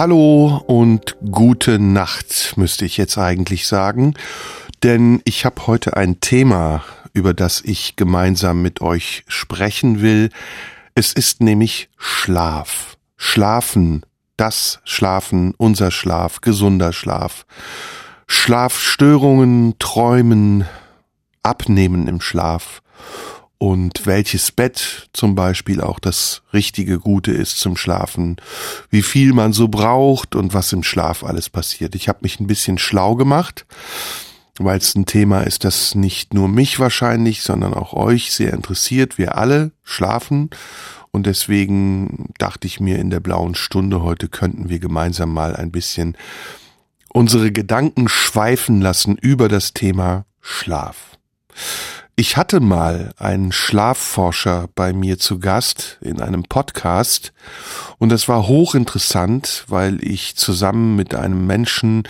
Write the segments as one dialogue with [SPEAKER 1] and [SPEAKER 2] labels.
[SPEAKER 1] Hallo und gute Nacht, müsste ich jetzt eigentlich sagen, denn ich habe heute ein Thema, über das ich gemeinsam mit euch sprechen will. Es ist nämlich Schlaf. Schlafen, das Schlafen, unser Schlaf, gesunder Schlaf. Schlafstörungen, Träumen, Abnehmen im Schlaf und welches Bett zum Beispiel auch das richtige Gute ist zum Schlafen, wie viel man so braucht und was im Schlaf alles passiert. Ich habe mich ein bisschen schlau gemacht, weil es ein Thema ist, das nicht nur mich wahrscheinlich, sondern auch euch sehr interessiert. Wir alle schlafen und deswegen dachte ich mir, in der blauen Stunde heute könnten wir gemeinsam mal ein bisschen unsere Gedanken schweifen lassen über das Thema Schlaf. Ich hatte mal einen Schlafforscher bei mir zu Gast in einem Podcast und das war hochinteressant, weil ich zusammen mit einem Menschen,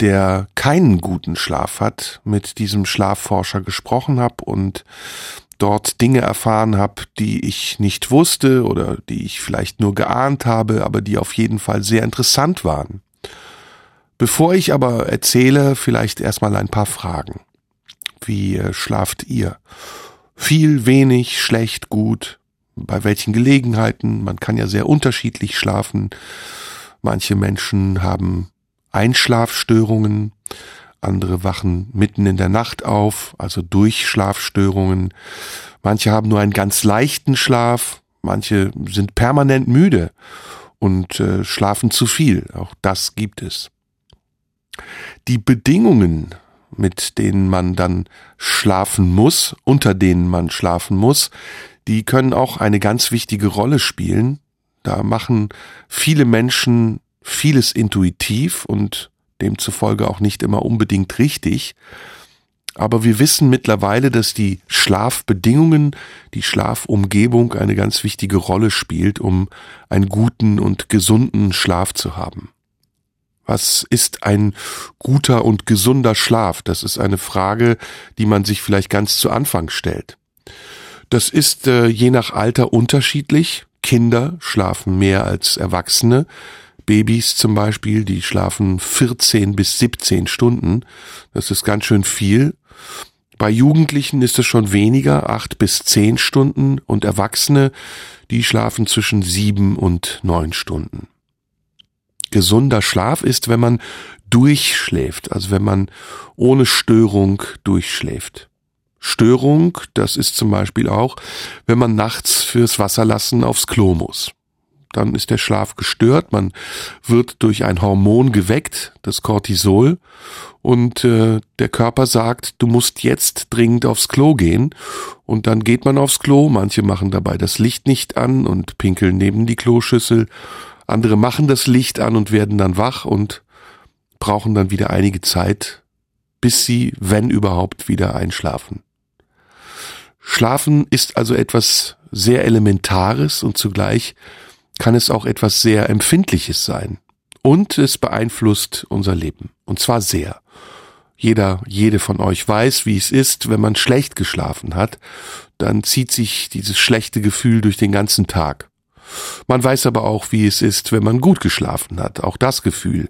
[SPEAKER 1] der keinen guten Schlaf hat, mit diesem Schlafforscher gesprochen habe und dort Dinge erfahren habe, die ich nicht wusste oder die ich vielleicht nur geahnt habe, aber die auf jeden Fall sehr interessant waren. Bevor ich aber erzähle, vielleicht erstmal ein paar Fragen. Wie äh, schlaft ihr? Viel, wenig, schlecht, gut? Bei welchen Gelegenheiten? Man kann ja sehr unterschiedlich schlafen. Manche Menschen haben Einschlafstörungen, andere wachen mitten in der Nacht auf, also Durchschlafstörungen. Manche haben nur einen ganz leichten Schlaf, manche sind permanent müde und äh, schlafen zu viel. Auch das gibt es. Die Bedingungen mit denen man dann schlafen muss, unter denen man schlafen muss, die können auch eine ganz wichtige Rolle spielen. Da machen viele Menschen vieles intuitiv und demzufolge auch nicht immer unbedingt richtig. Aber wir wissen mittlerweile, dass die Schlafbedingungen, die Schlafumgebung eine ganz wichtige Rolle spielt, um einen guten und gesunden Schlaf zu haben. Was ist ein guter und gesunder Schlaf? Das ist eine Frage, die man sich vielleicht ganz zu Anfang stellt. Das ist äh, je nach Alter unterschiedlich. Kinder schlafen mehr als Erwachsene. Babys zum Beispiel, die schlafen 14 bis 17 Stunden. Das ist ganz schön viel. Bei Jugendlichen ist es schon weniger, acht bis zehn Stunden und Erwachsene, die schlafen zwischen sieben und neun Stunden gesunder Schlaf ist, wenn man durchschläft, also wenn man ohne Störung durchschläft. Störung, das ist zum Beispiel auch, wenn man nachts fürs Wasserlassen aufs Klo muss. Dann ist der Schlaf gestört, man wird durch ein Hormon geweckt, das Cortisol, und äh, der Körper sagt, du musst jetzt dringend aufs Klo gehen. Und dann geht man aufs Klo, manche machen dabei das Licht nicht an und pinkeln neben die Kloschüssel, andere machen das Licht an und werden dann wach und brauchen dann wieder einige Zeit, bis sie, wenn überhaupt, wieder einschlafen. Schlafen ist also etwas sehr Elementares und zugleich kann es auch etwas sehr Empfindliches sein. Und es beeinflusst unser Leben. Und zwar sehr. Jeder, jede von euch weiß, wie es ist, wenn man schlecht geschlafen hat, dann zieht sich dieses schlechte Gefühl durch den ganzen Tag. Man weiß aber auch, wie es ist, wenn man gut geschlafen hat. Auch das Gefühl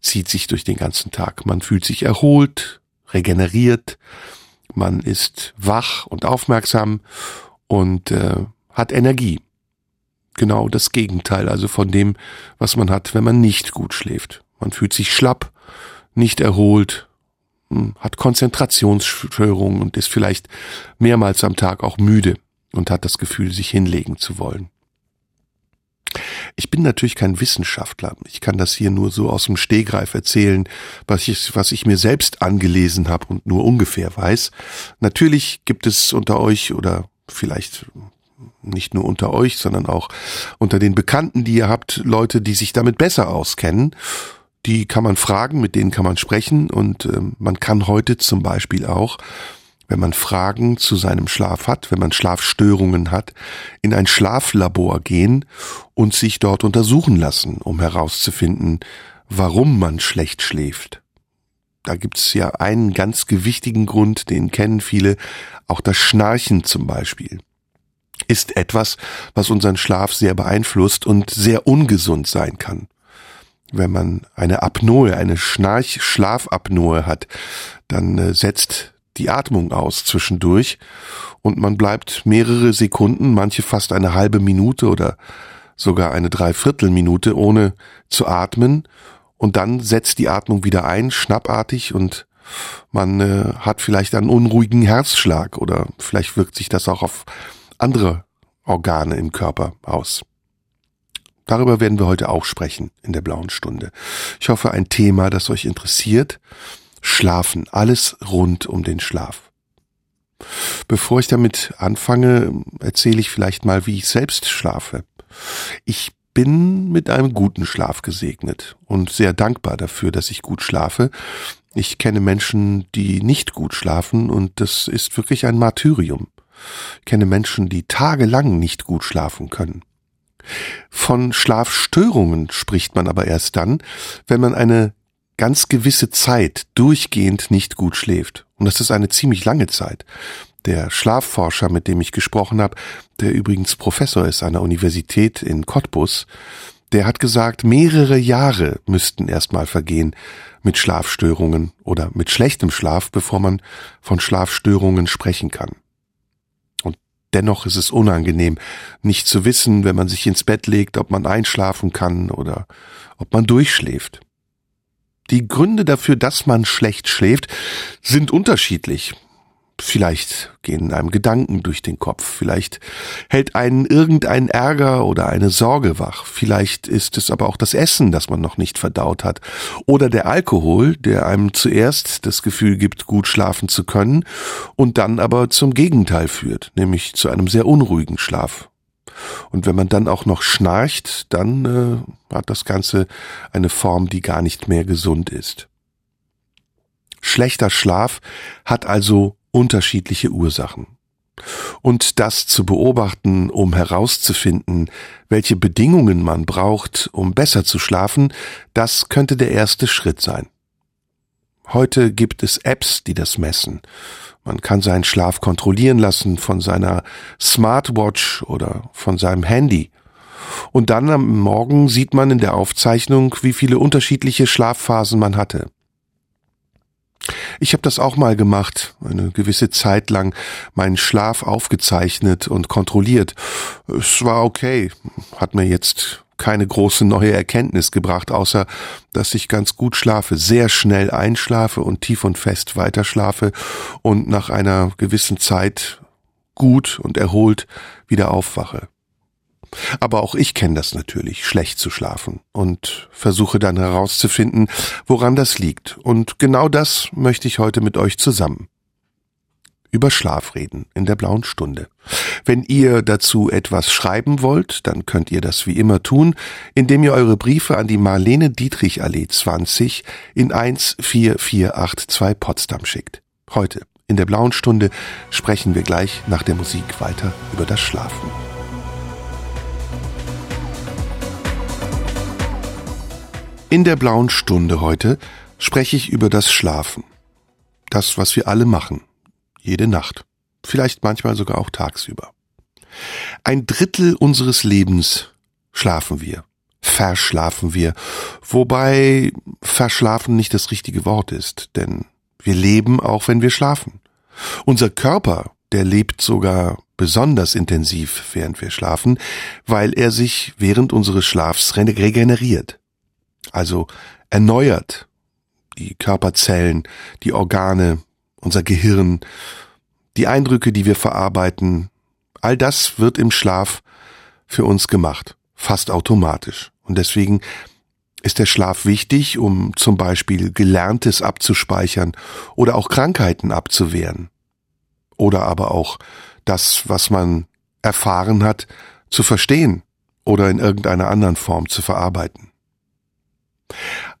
[SPEAKER 1] zieht sich durch den ganzen Tag. Man fühlt sich erholt, regeneriert, man ist wach und aufmerksam und äh, hat Energie. Genau das Gegenteil also von dem, was man hat, wenn man nicht gut schläft. Man fühlt sich schlapp, nicht erholt, hm, hat Konzentrationsstörungen und ist vielleicht mehrmals am Tag auch müde und hat das Gefühl, sich hinlegen zu wollen. Ich bin natürlich kein Wissenschaftler. Ich kann das hier nur so aus dem Stehgreif erzählen, was ich, was ich mir selbst angelesen habe und nur ungefähr weiß. Natürlich gibt es unter euch oder vielleicht nicht nur unter euch, sondern auch unter den Bekannten, die ihr habt, Leute, die sich damit besser auskennen. Die kann man fragen, mit denen kann man sprechen und äh, man kann heute zum Beispiel auch, wenn man Fragen zu seinem Schlaf hat, wenn man Schlafstörungen hat, in ein Schlaflabor gehen und sich dort untersuchen lassen, um herauszufinden, warum man schlecht schläft. Da gibt's ja einen ganz gewichtigen Grund, den kennen viele, auch das Schnarchen zum Beispiel ist etwas, was unseren Schlaf sehr beeinflusst und sehr ungesund sein kann. Wenn man eine Apnoe, eine Schnarch-Schlafapnoe hat, dann äh, setzt die Atmung aus zwischendurch und man bleibt mehrere Sekunden, manche fast eine halbe Minute oder sogar eine Dreiviertelminute ohne zu atmen und dann setzt die Atmung wieder ein, schnappartig und man äh, hat vielleicht einen unruhigen Herzschlag oder vielleicht wirkt sich das auch auf andere Organe im Körper aus. Darüber werden wir heute auch sprechen in der blauen Stunde. Ich hoffe, ein Thema, das euch interessiert. Schlafen, alles rund um den Schlaf. Bevor ich damit anfange, erzähle ich vielleicht mal, wie ich selbst schlafe. Ich bin mit einem guten Schlaf gesegnet und sehr dankbar dafür, dass ich gut schlafe. Ich kenne Menschen, die nicht gut schlafen und das ist wirklich ein Martyrium. Ich kenne Menschen, die tagelang nicht gut schlafen können. Von Schlafstörungen spricht man aber erst dann, wenn man eine ganz gewisse Zeit durchgehend nicht gut schläft. Und das ist eine ziemlich lange Zeit. Der Schlafforscher, mit dem ich gesprochen habe, der übrigens Professor ist an der Universität in Cottbus, der hat gesagt, mehrere Jahre müssten erstmal vergehen mit Schlafstörungen oder mit schlechtem Schlaf, bevor man von Schlafstörungen sprechen kann. Dennoch ist es unangenehm, nicht zu wissen, wenn man sich ins Bett legt, ob man einschlafen kann oder ob man durchschläft. Die Gründe dafür, dass man schlecht schläft, sind unterschiedlich. Vielleicht gehen einem Gedanken durch den Kopf, vielleicht hält einen irgendein Ärger oder eine Sorge wach, vielleicht ist es aber auch das Essen, das man noch nicht verdaut hat, oder der Alkohol, der einem zuerst das Gefühl gibt, gut schlafen zu können und dann aber zum Gegenteil führt, nämlich zu einem sehr unruhigen Schlaf. Und wenn man dann auch noch schnarcht, dann äh, hat das Ganze eine Form, die gar nicht mehr gesund ist. Schlechter Schlaf hat also unterschiedliche Ursachen. Und das zu beobachten, um herauszufinden, welche Bedingungen man braucht, um besser zu schlafen, das könnte der erste Schritt sein. Heute gibt es Apps, die das messen. Man kann seinen Schlaf kontrollieren lassen von seiner Smartwatch oder von seinem Handy. Und dann am Morgen sieht man in der Aufzeichnung, wie viele unterschiedliche Schlafphasen man hatte. Ich habe das auch mal gemacht, eine gewisse Zeit lang meinen Schlaf aufgezeichnet und kontrolliert. Es war okay, hat mir jetzt keine große neue Erkenntnis gebracht, außer dass ich ganz gut schlafe, sehr schnell einschlafe und tief und fest weiterschlafe und nach einer gewissen Zeit gut und erholt wieder aufwache. Aber auch ich kenne das natürlich, schlecht zu schlafen und versuche dann herauszufinden, woran das liegt. Und genau das möchte ich heute mit euch zusammen über Schlaf reden in der blauen Stunde. Wenn ihr dazu etwas schreiben wollt, dann könnt ihr das wie immer tun, indem ihr eure Briefe an die Marlene Dietrich Allee 20 in 14482 Potsdam schickt. Heute in der blauen Stunde sprechen wir gleich nach der Musik weiter über das Schlafen. In der blauen Stunde heute spreche ich über das Schlafen. Das, was wir alle machen. Jede Nacht. Vielleicht manchmal sogar auch tagsüber. Ein Drittel unseres Lebens schlafen wir. Verschlafen wir. Wobei verschlafen nicht das richtige Wort ist, denn wir leben auch, wenn wir schlafen. Unser Körper, der lebt sogar besonders intensiv, während wir schlafen, weil er sich während unseres Schlafs regeneriert also erneuert die Körperzellen, die Organe, unser Gehirn, die Eindrücke, die wir verarbeiten, all das wird im Schlaf für uns gemacht, fast automatisch. Und deswegen ist der Schlaf wichtig, um zum Beispiel Gelerntes abzuspeichern oder auch Krankheiten abzuwehren. Oder aber auch das, was man erfahren hat, zu verstehen oder in irgendeiner anderen Form zu verarbeiten.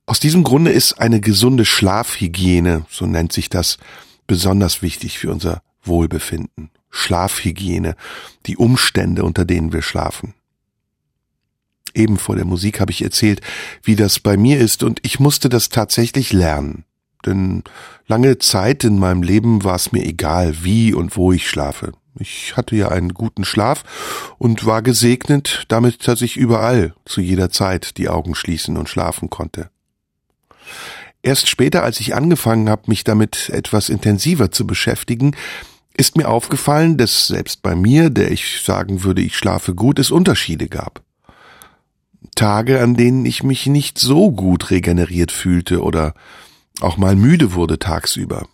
[SPEAKER 1] Aus diesem Grunde ist eine gesunde Schlafhygiene, so nennt sich das, besonders wichtig für unser Wohlbefinden. Schlafhygiene, die Umstände, unter denen wir schlafen. Eben vor der Musik habe ich erzählt, wie das bei mir ist, und ich musste das tatsächlich lernen. Denn lange Zeit in meinem Leben war es mir egal, wie und wo ich schlafe. Ich hatte ja einen guten Schlaf und war gesegnet damit, dass ich überall zu jeder Zeit die Augen schließen und schlafen konnte. Erst später, als ich angefangen habe, mich damit etwas intensiver zu beschäftigen, ist mir aufgefallen, dass selbst bei mir, der ich sagen würde, ich schlafe gut, es Unterschiede gab. Tage, an denen ich mich nicht so gut regeneriert fühlte oder auch mal müde wurde tagsüber.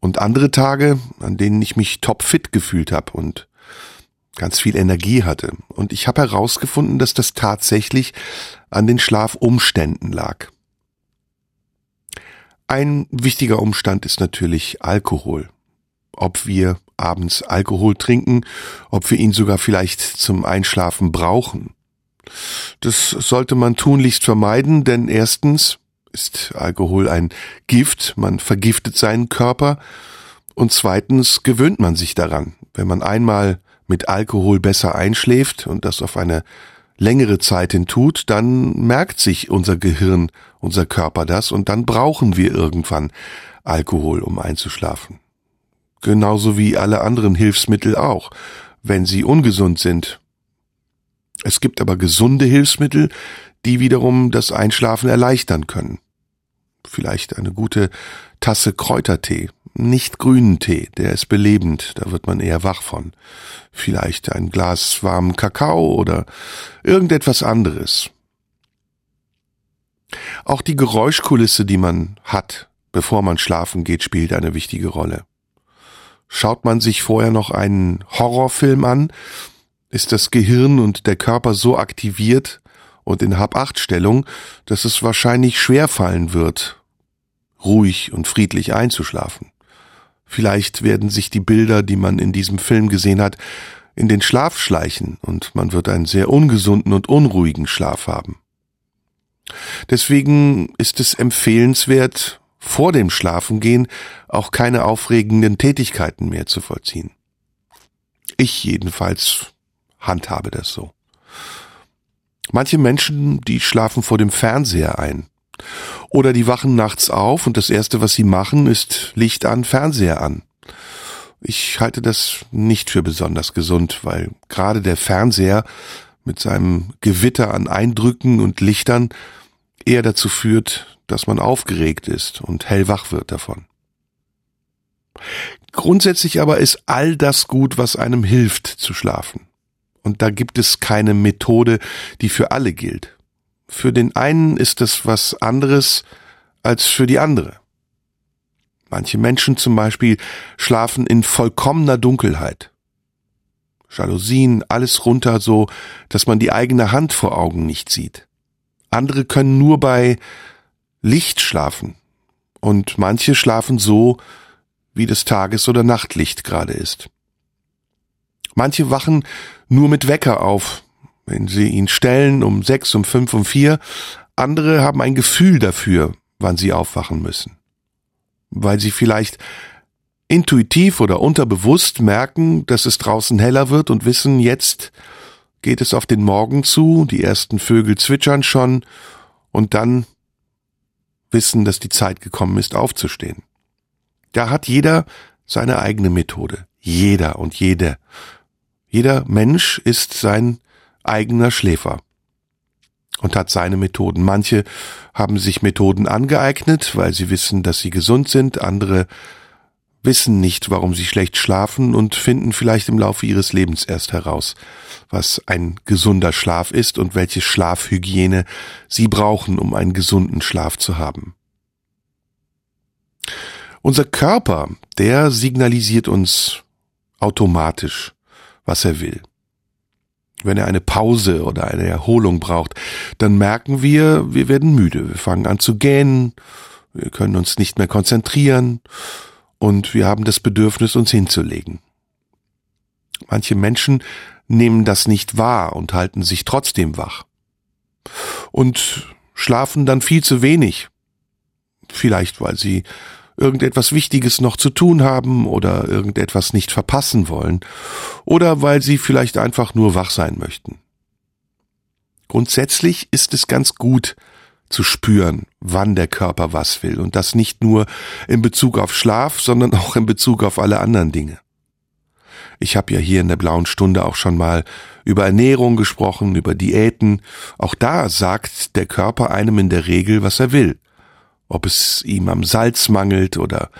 [SPEAKER 1] Und andere Tage, an denen ich mich topfit gefühlt habe und ganz viel Energie hatte. Und ich habe herausgefunden, dass das tatsächlich an den Schlafumständen lag. Ein wichtiger Umstand ist natürlich Alkohol. Ob wir abends Alkohol trinken, ob wir ihn sogar vielleicht zum Einschlafen brauchen. Das sollte man tunlichst vermeiden, denn erstens ist Alkohol ein Gift, man vergiftet seinen Körper und zweitens gewöhnt man sich daran. Wenn man einmal mit Alkohol besser einschläft und das auf eine längere Zeit hin tut, dann merkt sich unser Gehirn, unser Körper das und dann brauchen wir irgendwann Alkohol, um einzuschlafen. Genauso wie alle anderen Hilfsmittel auch, wenn sie ungesund sind. Es gibt aber gesunde Hilfsmittel, die wiederum das Einschlafen erleichtern können. Vielleicht eine gute Tasse Kräutertee, nicht grünen Tee, der ist belebend, da wird man eher wach von. Vielleicht ein Glas warmen Kakao oder irgendetwas anderes. Auch die Geräuschkulisse, die man hat, bevor man schlafen geht, spielt eine wichtige Rolle. Schaut man sich vorher noch einen Horrorfilm an, ist das Gehirn und der Körper so aktiviert, und in Hab-Acht-Stellung, dass es wahrscheinlich schwer fallen wird, ruhig und friedlich einzuschlafen. Vielleicht werden sich die Bilder, die man in diesem Film gesehen hat, in den Schlaf schleichen und man wird einen sehr ungesunden und unruhigen Schlaf haben. Deswegen ist es empfehlenswert, vor dem Schlafengehen auch keine aufregenden Tätigkeiten mehr zu vollziehen. Ich jedenfalls handhabe das so. Manche Menschen, die schlafen vor dem Fernseher ein. Oder die wachen nachts auf und das erste, was sie machen, ist Licht an, Fernseher an. Ich halte das nicht für besonders gesund, weil gerade der Fernseher mit seinem Gewitter an Eindrücken und Lichtern eher dazu führt, dass man aufgeregt ist und hellwach wird davon. Grundsätzlich aber ist all das gut, was einem hilft zu schlafen. Und da gibt es keine Methode, die für alle gilt. Für den einen ist es was anderes als für die andere. Manche Menschen zum Beispiel schlafen in vollkommener Dunkelheit. Jalousien, alles runter so, dass man die eigene Hand vor Augen nicht sieht. Andere können nur bei Licht schlafen. Und manche schlafen so, wie das Tages- oder Nachtlicht gerade ist. Manche wachen nur mit Wecker auf, wenn sie ihn stellen um sechs, um fünf, um vier. Andere haben ein Gefühl dafür, wann sie aufwachen müssen. Weil sie vielleicht intuitiv oder unterbewusst merken, dass es draußen heller wird und wissen, jetzt geht es auf den Morgen zu, die ersten Vögel zwitschern schon und dann wissen, dass die Zeit gekommen ist, aufzustehen. Da hat jeder seine eigene Methode. Jeder und jede. Jeder Mensch ist sein eigener Schläfer und hat seine Methoden. Manche haben sich Methoden angeeignet, weil sie wissen, dass sie gesund sind, andere wissen nicht, warum sie schlecht schlafen und finden vielleicht im Laufe ihres Lebens erst heraus, was ein gesunder Schlaf ist und welche Schlafhygiene sie brauchen, um einen gesunden Schlaf zu haben. Unser Körper, der signalisiert uns automatisch, was er will. Wenn er eine Pause oder eine Erholung braucht, dann merken wir, wir werden müde. Wir fangen an zu gähnen, wir können uns nicht mehr konzentrieren und wir haben das Bedürfnis, uns hinzulegen. Manche Menschen nehmen das nicht wahr und halten sich trotzdem wach. Und schlafen dann viel zu wenig. Vielleicht, weil sie irgendetwas Wichtiges noch zu tun haben oder irgendetwas nicht verpassen wollen oder weil sie vielleicht einfach nur wach sein möchten. Grundsätzlich ist es ganz gut zu spüren, wann der Körper was will und das nicht nur in Bezug auf Schlaf, sondern auch in Bezug auf alle anderen Dinge. Ich habe ja hier in der blauen Stunde auch schon mal über Ernährung gesprochen, über Diäten. Auch da sagt der Körper einem in der Regel, was er will ob es ihm am Salz mangelt oder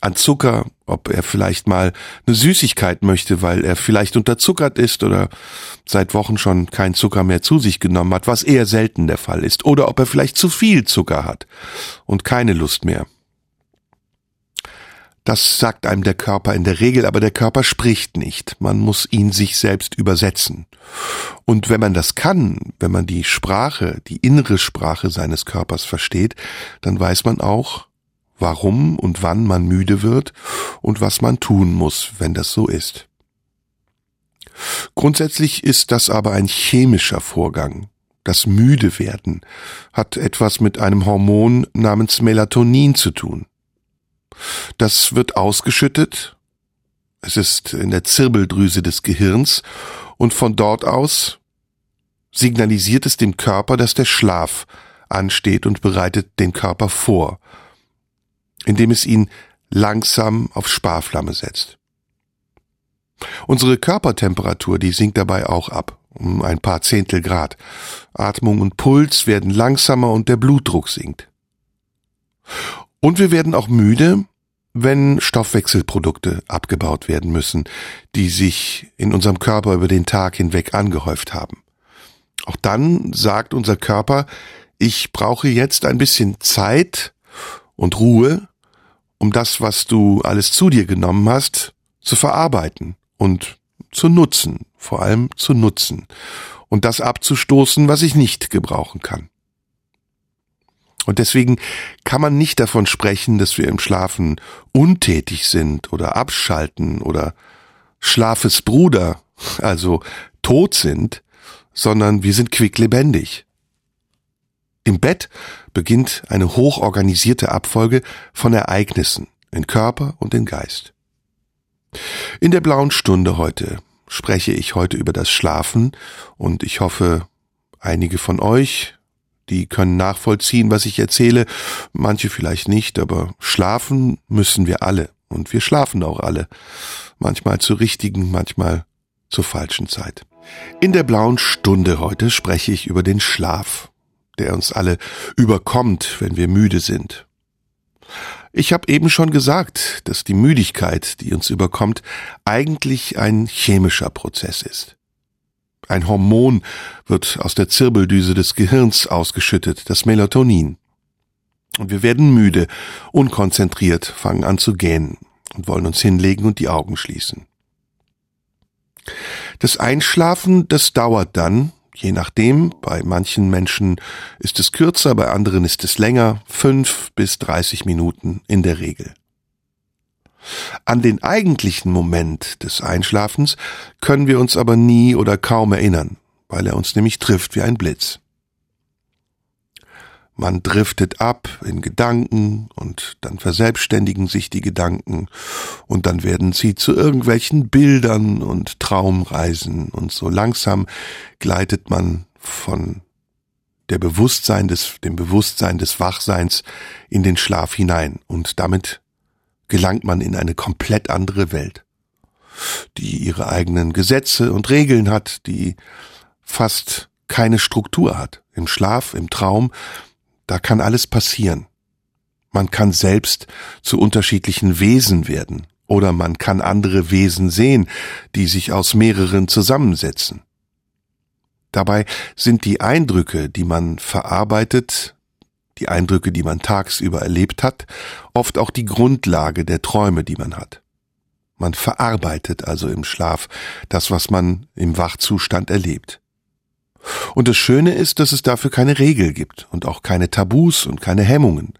[SPEAKER 1] an Zucker, ob er vielleicht mal eine Süßigkeit möchte, weil er vielleicht unterzuckert ist oder seit Wochen schon kein Zucker mehr zu sich genommen hat, was eher selten der Fall ist, oder ob er vielleicht zu viel Zucker hat und keine Lust mehr. Das sagt einem der Körper in der Regel, aber der Körper spricht nicht. Man muss ihn sich selbst übersetzen. Und wenn man das kann, wenn man die Sprache, die innere Sprache seines Körpers versteht, dann weiß man auch, warum und wann man müde wird und was man tun muss, wenn das so ist. Grundsätzlich ist das aber ein chemischer Vorgang. Das Müdewerden hat etwas mit einem Hormon namens Melatonin zu tun. Das wird ausgeschüttet. Es ist in der Zirbeldrüse des Gehirns und von dort aus signalisiert es dem Körper, dass der Schlaf ansteht und bereitet den Körper vor, indem es ihn langsam auf Sparflamme setzt. Unsere Körpertemperatur, die sinkt dabei auch ab, um ein paar Zehntel Grad. Atmung und Puls werden langsamer und der Blutdruck sinkt. Und wir werden auch müde, wenn Stoffwechselprodukte abgebaut werden müssen, die sich in unserem Körper über den Tag hinweg angehäuft haben. Auch dann sagt unser Körper, ich brauche jetzt ein bisschen Zeit und Ruhe, um das, was du alles zu dir genommen hast, zu verarbeiten und zu nutzen, vor allem zu nutzen und das abzustoßen, was ich nicht gebrauchen kann. Und deswegen kann man nicht davon sprechen, dass wir im Schlafen untätig sind oder abschalten oder Schlafesbruder, also tot sind, sondern wir sind quicklebendig. Im Bett beginnt eine hochorganisierte Abfolge von Ereignissen in Körper und in Geist. In der blauen Stunde heute spreche ich heute über das Schlafen und ich hoffe, einige von euch die können nachvollziehen, was ich erzähle, manche vielleicht nicht, aber schlafen müssen wir alle und wir schlafen auch alle, manchmal zur richtigen, manchmal zur falschen Zeit. In der blauen Stunde heute spreche ich über den Schlaf, der uns alle überkommt, wenn wir müde sind. Ich habe eben schon gesagt, dass die Müdigkeit, die uns überkommt, eigentlich ein chemischer Prozess ist. Ein Hormon wird aus der Zirbeldüse des Gehirns ausgeschüttet, das Melatonin. Und wir werden müde, unkonzentriert, fangen an zu gähnen und wollen uns hinlegen und die Augen schließen. Das Einschlafen, das dauert dann, je nachdem, bei manchen Menschen ist es kürzer, bei anderen ist es länger, fünf bis dreißig Minuten in der Regel. An den eigentlichen Moment des Einschlafens können wir uns aber nie oder kaum erinnern, weil er uns nämlich trifft wie ein Blitz. Man driftet ab in Gedanken und dann verselbstständigen sich die Gedanken und dann werden sie zu irgendwelchen Bildern und Traumreisen und so langsam gleitet man von der Bewusstsein des, dem Bewusstsein des Wachseins in den Schlaf hinein und damit gelangt man in eine komplett andere Welt, die ihre eigenen Gesetze und Regeln hat, die fast keine Struktur hat. Im Schlaf, im Traum, da kann alles passieren. Man kann selbst zu unterschiedlichen Wesen werden oder man kann andere Wesen sehen, die sich aus mehreren zusammensetzen. Dabei sind die Eindrücke, die man verarbeitet, die Eindrücke, die man tagsüber erlebt hat, oft auch die Grundlage der Träume, die man hat. Man verarbeitet also im Schlaf das, was man im Wachzustand erlebt. Und das Schöne ist, dass es dafür keine Regel gibt und auch keine Tabus und keine Hemmungen.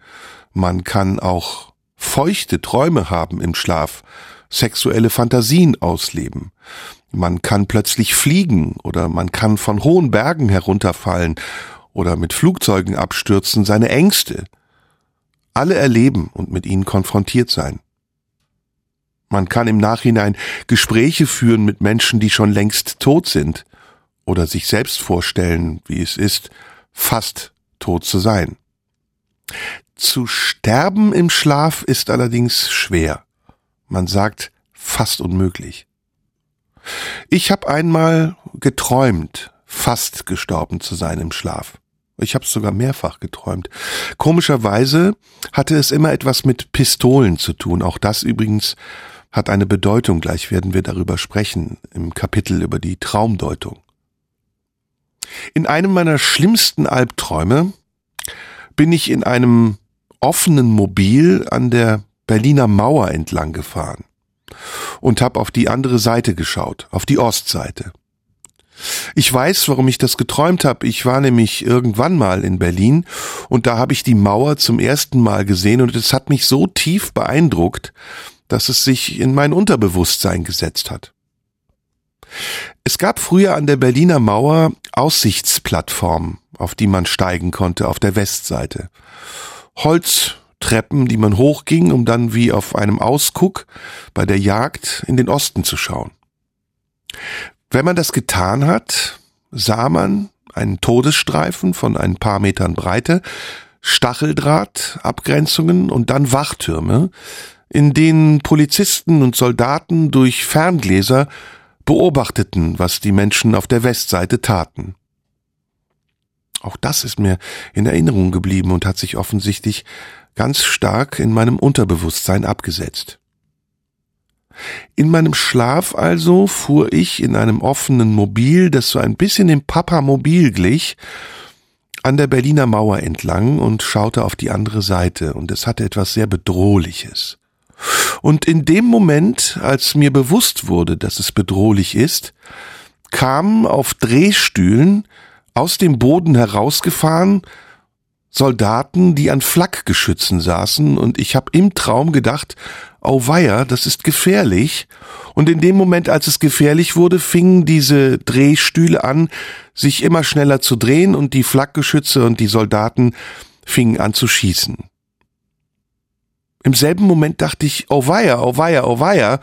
[SPEAKER 1] Man kann auch feuchte Träume haben im Schlaf, sexuelle Fantasien ausleben. Man kann plötzlich fliegen oder man kann von hohen Bergen herunterfallen oder mit Flugzeugen abstürzen, seine Ängste, alle erleben und mit ihnen konfrontiert sein. Man kann im Nachhinein Gespräche führen mit Menschen, die schon längst tot sind, oder sich selbst vorstellen, wie es ist, fast tot zu sein. Zu sterben im Schlaf ist allerdings schwer. Man sagt fast unmöglich. Ich habe einmal geträumt, fast gestorben zu sein im Schlaf. Ich habe es sogar mehrfach geträumt. Komischerweise hatte es immer etwas mit Pistolen zu tun. Auch das übrigens hat eine Bedeutung. Gleich werden wir darüber sprechen im Kapitel über die Traumdeutung. In einem meiner schlimmsten Albträume bin ich in einem offenen Mobil an der Berliner Mauer entlang gefahren und habe auf die andere Seite geschaut, auf die Ostseite. Ich weiß, warum ich das geträumt habe. Ich war nämlich irgendwann mal in Berlin und da habe ich die Mauer zum ersten Mal gesehen und es hat mich so tief beeindruckt, dass es sich in mein Unterbewusstsein gesetzt hat. Es gab früher an der Berliner Mauer Aussichtsplattformen, auf die man steigen konnte auf der Westseite. Holztreppen, die man hochging, um dann wie auf einem Ausguck bei der Jagd in den Osten zu schauen. Wenn man das getan hat, sah man einen Todesstreifen von ein paar Metern Breite, Stacheldraht, Abgrenzungen und dann Wachtürme, in denen Polizisten und Soldaten durch Ferngläser beobachteten, was die Menschen auf der Westseite taten. Auch das ist mir in Erinnerung geblieben und hat sich offensichtlich ganz stark in meinem Unterbewusstsein abgesetzt. In meinem Schlaf also fuhr ich in einem offenen Mobil, das so ein bisschen dem Papa-Mobil glich, an der Berliner Mauer entlang und schaute auf die andere Seite, und es hatte etwas sehr Bedrohliches. Und in dem Moment, als mir bewusst wurde, dass es bedrohlich ist, kamen auf Drehstühlen aus dem Boden herausgefahren Soldaten, die an Flakgeschützen saßen, und ich habe im Traum gedacht, auweia, das ist gefährlich. Und in dem Moment, als es gefährlich wurde, fingen diese Drehstühle an, sich immer schneller zu drehen und die Flakgeschütze und die Soldaten fingen an zu schießen. Im selben Moment dachte ich, auweia, auweia, auweia,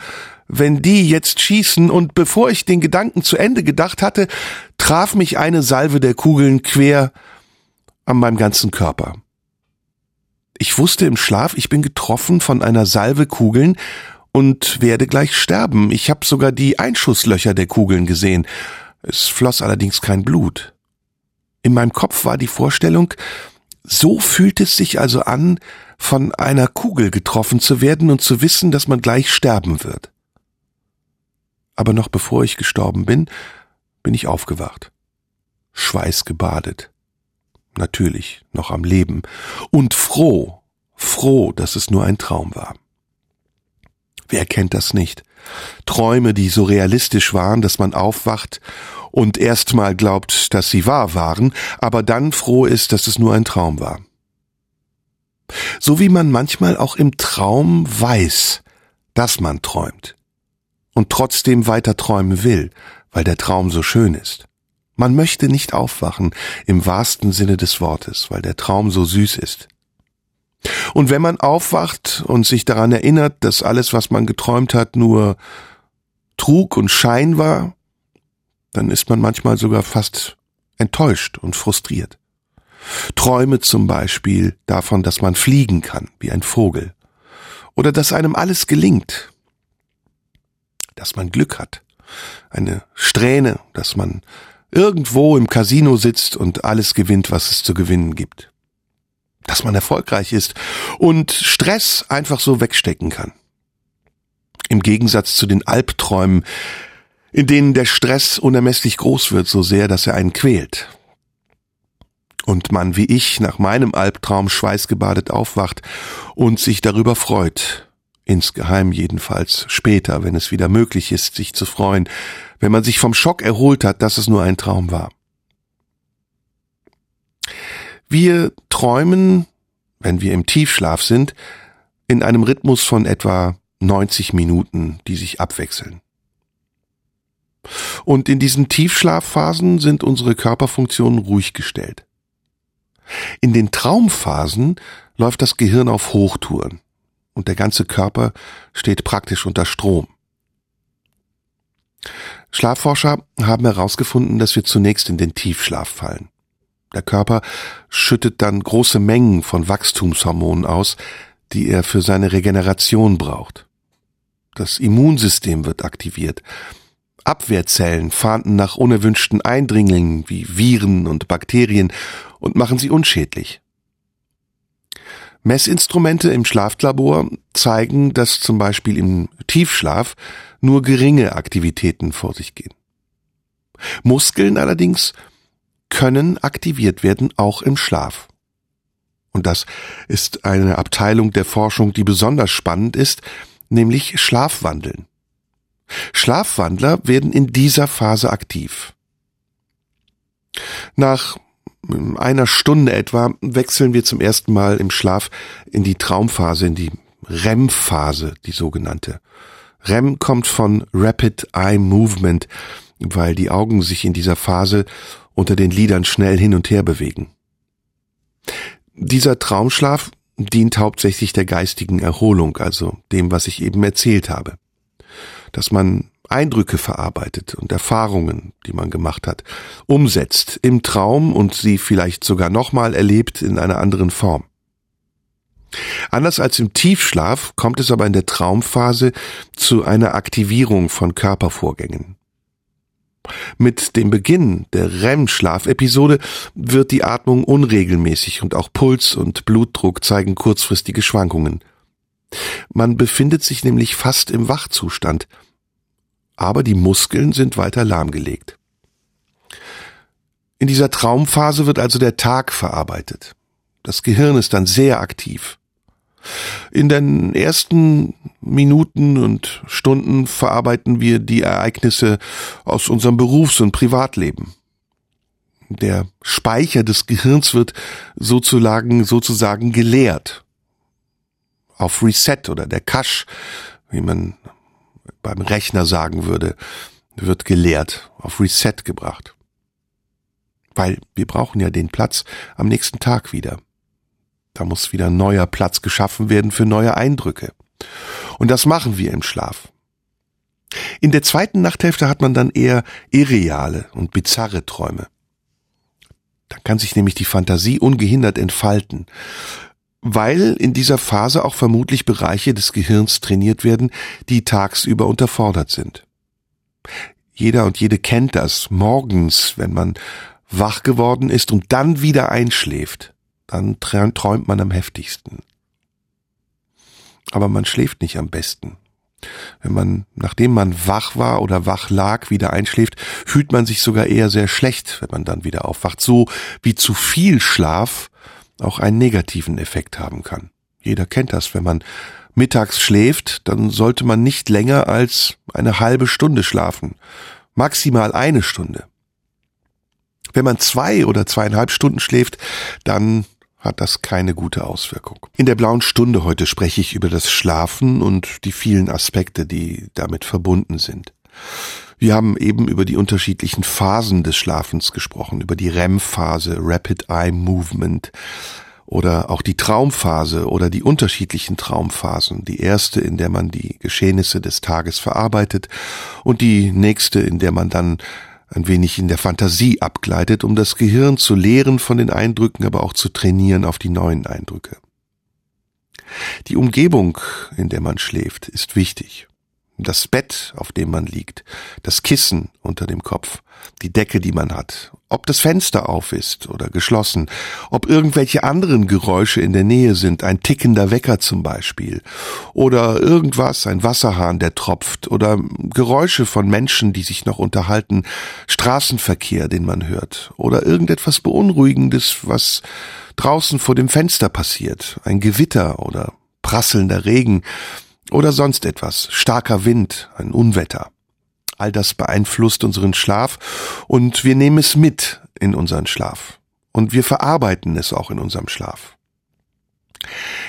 [SPEAKER 1] wenn die jetzt schießen und bevor ich den Gedanken zu Ende gedacht hatte, traf mich eine Salve der Kugeln quer an meinem ganzen Körper. Ich wusste im Schlaf, ich bin getroffen von einer Salve Kugeln und werde gleich sterben. Ich habe sogar die Einschusslöcher der Kugeln gesehen. Es floss allerdings kein Blut. In meinem Kopf war die Vorstellung, so fühlt es sich also an, von einer Kugel getroffen zu werden und zu wissen, dass man gleich sterben wird. Aber noch bevor ich gestorben bin, bin ich aufgewacht, schweißgebadet natürlich noch am Leben und froh, froh, dass es nur ein Traum war. Wer kennt das nicht? Träume, die so realistisch waren, dass man aufwacht und erstmal glaubt, dass sie wahr waren, aber dann froh ist, dass es nur ein Traum war. So wie man manchmal auch im Traum weiß, dass man träumt und trotzdem weiter träumen will, weil der Traum so schön ist. Man möchte nicht aufwachen im wahrsten Sinne des Wortes, weil der Traum so süß ist. Und wenn man aufwacht und sich daran erinnert, dass alles, was man geträumt hat, nur Trug und Schein war, dann ist man manchmal sogar fast enttäuscht und frustriert. Träume zum Beispiel davon, dass man fliegen kann, wie ein Vogel. Oder dass einem alles gelingt. Dass man Glück hat. Eine Strähne, dass man irgendwo im Casino sitzt und alles gewinnt, was es zu gewinnen gibt. Dass man erfolgreich ist und Stress einfach so wegstecken kann. Im Gegensatz zu den Albträumen, in denen der Stress unermesslich groß wird, so sehr, dass er einen quält. Und man wie ich nach meinem Albtraum schweißgebadet aufwacht und sich darüber freut, insgeheim jedenfalls später, wenn es wieder möglich ist, sich zu freuen, wenn man sich vom Schock erholt hat, dass es nur ein Traum war. Wir träumen, wenn wir im Tiefschlaf sind, in einem Rhythmus von etwa 90 Minuten, die sich abwechseln. Und in diesen Tiefschlafphasen sind unsere Körperfunktionen ruhig gestellt. In den Traumphasen läuft das Gehirn auf Hochtouren und der ganze Körper steht praktisch unter Strom. Schlafforscher haben herausgefunden, dass wir zunächst in den Tiefschlaf fallen. Der Körper schüttet dann große Mengen von Wachstumshormonen aus, die er für seine Regeneration braucht. Das Immunsystem wird aktiviert. Abwehrzellen fahnden nach unerwünschten Eindringlingen wie Viren und Bakterien und machen sie unschädlich. Messinstrumente im Schlaflabor zeigen, dass zum Beispiel im Tiefschlaf nur geringe Aktivitäten vor sich gehen. Muskeln allerdings können aktiviert werden, auch im Schlaf. Und das ist eine Abteilung der Forschung, die besonders spannend ist, nämlich Schlafwandeln. Schlafwandler werden in dieser Phase aktiv. Nach einer Stunde etwa wechseln wir zum ersten Mal im Schlaf in die Traumphase, in die REM-Phase, die sogenannte. REM kommt von Rapid Eye Movement, weil die Augen sich in dieser Phase unter den Lidern schnell hin und her bewegen. Dieser Traumschlaf dient hauptsächlich der geistigen Erholung, also dem, was ich eben erzählt habe. Dass man Eindrücke verarbeitet und Erfahrungen, die man gemacht hat, umsetzt im Traum und sie vielleicht sogar nochmal erlebt in einer anderen Form. Anders als im Tiefschlaf kommt es aber in der Traumphase zu einer Aktivierung von Körpervorgängen. Mit dem Beginn der REM-Schlafepisode wird die Atmung unregelmäßig und auch Puls und Blutdruck zeigen kurzfristige Schwankungen. Man befindet sich nämlich fast im Wachzustand, aber die Muskeln sind weiter lahmgelegt. In dieser Traumphase wird also der Tag verarbeitet. Das Gehirn ist dann sehr aktiv. In den ersten Minuten und Stunden verarbeiten wir die Ereignisse aus unserem Berufs- und Privatleben. Der Speicher des Gehirns wird sozusagen, sozusagen geleert. Auf Reset oder der Cache, wie man beim Rechner sagen würde, wird geleert, auf Reset gebracht. Weil wir brauchen ja den Platz am nächsten Tag wieder. Da muss wieder neuer Platz geschaffen werden für neue Eindrücke. Und das machen wir im Schlaf. In der zweiten Nachthälfte hat man dann eher irreale und bizarre Träume. Da kann sich nämlich die Fantasie ungehindert entfalten weil in dieser Phase auch vermutlich Bereiche des Gehirns trainiert werden, die tagsüber unterfordert sind. Jeder und jede kennt das morgens, wenn man wach geworden ist und dann wieder einschläft, dann träumt man am heftigsten. Aber man schläft nicht am besten. Wenn man, nachdem man wach war oder wach lag, wieder einschläft, fühlt man sich sogar eher sehr schlecht, wenn man dann wieder aufwacht. So wie zu viel Schlaf auch einen negativen Effekt haben kann. Jeder kennt das, wenn man mittags schläft, dann sollte man nicht länger als eine halbe Stunde schlafen, maximal eine Stunde. Wenn man zwei oder zweieinhalb Stunden schläft, dann hat das keine gute Auswirkung. In der blauen Stunde heute spreche ich über das Schlafen und die vielen Aspekte, die damit verbunden sind. Wir haben eben über die unterschiedlichen Phasen des Schlafens gesprochen, über die REM-Phase, Rapid Eye Movement oder auch die Traumphase oder die unterschiedlichen Traumphasen. Die erste, in der man die Geschehnisse des Tages verarbeitet und die nächste, in der man dann ein wenig in der Fantasie abgleitet, um das Gehirn zu lehren von den Eindrücken, aber auch zu trainieren auf die neuen Eindrücke. Die Umgebung, in der man schläft, ist wichtig das Bett, auf dem man liegt, das Kissen unter dem Kopf, die Decke, die man hat, ob das Fenster auf ist oder geschlossen, ob irgendwelche anderen Geräusche in der Nähe sind, ein tickender Wecker zum Beispiel, oder irgendwas, ein Wasserhahn, der tropft, oder Geräusche von Menschen, die sich noch unterhalten, Straßenverkehr, den man hört, oder irgendetwas Beunruhigendes, was draußen vor dem Fenster passiert, ein Gewitter oder prasselnder Regen, oder sonst etwas, starker Wind, ein Unwetter. All das beeinflusst unseren Schlaf und wir nehmen es mit in unseren Schlaf. Und wir verarbeiten es auch in unserem Schlaf.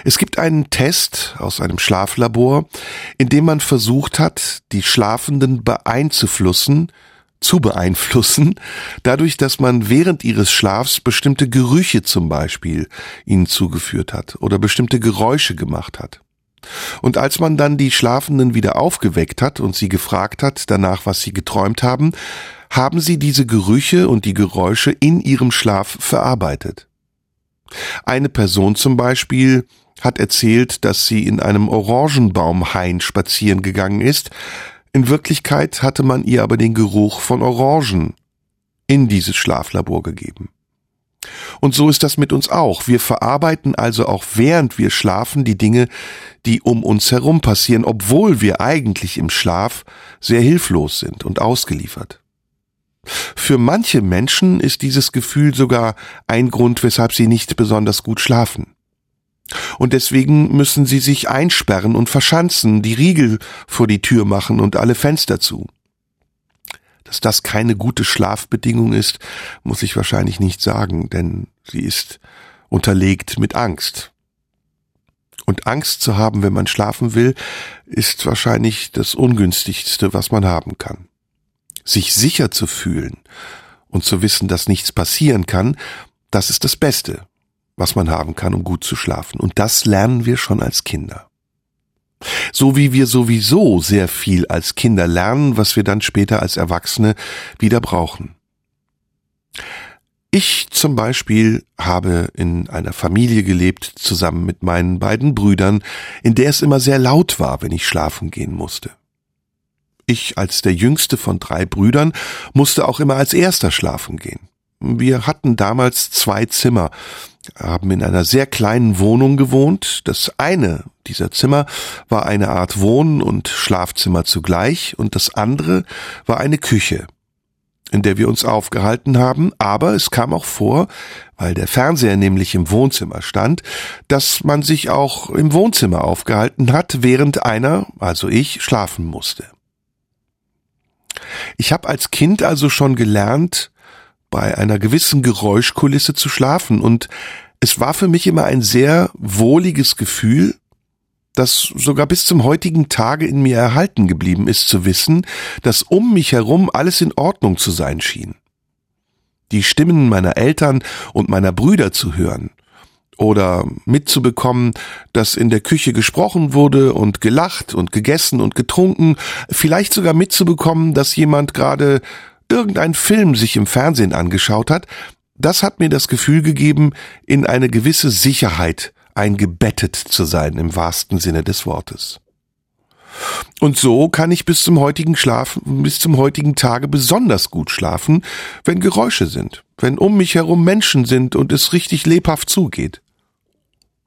[SPEAKER 1] Es gibt einen Test aus einem Schlaflabor, in dem man versucht hat, die Schlafenden beeinzuflussen zu beeinflussen, dadurch, dass man während ihres Schlafs bestimmte Gerüche zum Beispiel ihnen zugeführt hat oder bestimmte Geräusche gemacht hat. Und als man dann die Schlafenden wieder aufgeweckt hat und sie gefragt hat danach, was sie geträumt haben, haben sie diese Gerüche und die Geräusche in ihrem Schlaf verarbeitet. Eine Person zum Beispiel hat erzählt, dass sie in einem Orangenbaumhain spazieren gegangen ist, in Wirklichkeit hatte man ihr aber den Geruch von Orangen in dieses Schlaflabor gegeben. Und so ist das mit uns auch. Wir verarbeiten also auch während wir schlafen die Dinge, die um uns herum passieren, obwohl wir eigentlich im Schlaf sehr hilflos sind und ausgeliefert. Für manche Menschen ist dieses Gefühl sogar ein Grund, weshalb sie nicht besonders gut schlafen. Und deswegen müssen sie sich einsperren und verschanzen, die Riegel vor die Tür machen und alle Fenster zu. Dass das keine gute Schlafbedingung ist, muss ich wahrscheinlich nicht sagen, denn sie ist unterlegt mit Angst. Und Angst zu haben, wenn man schlafen will, ist wahrscheinlich das ungünstigste, was man haben kann. Sich sicher zu fühlen und zu wissen, dass nichts passieren kann, das ist das Beste, was man haben kann, um gut zu schlafen. Und das lernen wir schon als Kinder. So wie wir sowieso sehr viel als Kinder lernen, was wir dann später als Erwachsene wieder brauchen. Ich zum Beispiel habe in einer Familie gelebt, zusammen mit meinen beiden Brüdern, in der es immer sehr laut war, wenn ich schlafen gehen musste. Ich als der jüngste von drei Brüdern musste auch immer als erster schlafen gehen. Wir hatten damals zwei Zimmer, haben in einer sehr kleinen Wohnung gewohnt. Das eine dieser Zimmer war eine Art Wohn- und Schlafzimmer zugleich und das andere war eine Küche, in der wir uns aufgehalten haben, aber es kam auch vor, weil der Fernseher nämlich im Wohnzimmer stand, dass man sich auch im Wohnzimmer aufgehalten hat, während einer, also ich, schlafen musste. Ich habe als Kind also schon gelernt, bei einer gewissen Geräuschkulisse zu schlafen und es war für mich immer ein sehr wohliges Gefühl, das sogar bis zum heutigen Tage in mir erhalten geblieben ist, zu wissen, dass um mich herum alles in Ordnung zu sein schien. Die Stimmen meiner Eltern und meiner Brüder zu hören oder mitzubekommen, dass in der Küche gesprochen wurde und gelacht und gegessen und getrunken, vielleicht sogar mitzubekommen, dass jemand gerade irgendein Film sich im Fernsehen angeschaut hat, das hat mir das Gefühl gegeben, in eine gewisse Sicherheit eingebettet zu sein im wahrsten Sinne des Wortes. Und so kann ich bis zum heutigen Schlaf, bis zum heutigen Tage besonders gut schlafen, wenn Geräusche sind, wenn um mich herum Menschen sind und es richtig lebhaft zugeht.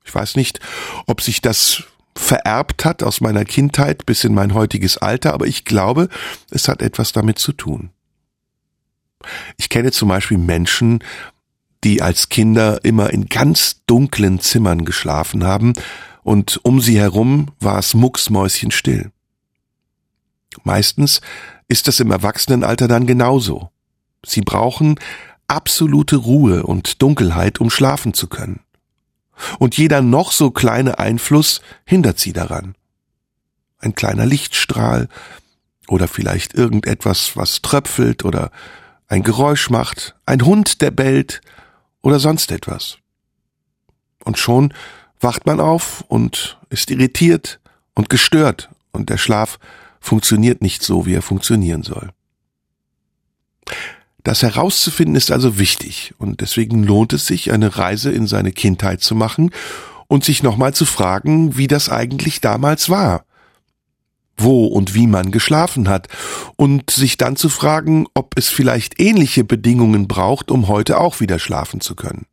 [SPEAKER 1] Ich weiß nicht, ob sich das vererbt hat aus meiner Kindheit bis in mein heutiges Alter, aber ich glaube, es hat etwas damit zu tun. Ich kenne zum Beispiel Menschen, die als Kinder immer in ganz dunklen Zimmern geschlafen haben und um sie herum war es mucksmäuschenstill. Meistens ist es im Erwachsenenalter dann genauso. Sie brauchen absolute Ruhe und Dunkelheit, um schlafen zu können. Und jeder noch so kleine Einfluss hindert sie daran. Ein kleiner Lichtstrahl oder vielleicht irgendetwas, was tröpfelt oder ein Geräusch macht, ein Hund, der bellt oder sonst etwas. Und schon wacht man auf und ist irritiert und gestört und der Schlaf funktioniert nicht so, wie er funktionieren soll. Das herauszufinden ist also wichtig und deswegen lohnt es sich, eine Reise in seine Kindheit zu machen und sich nochmal zu fragen, wie das eigentlich damals war wo und wie man geschlafen hat und sich dann zu fragen, ob es vielleicht ähnliche Bedingungen braucht, um heute auch wieder schlafen zu können.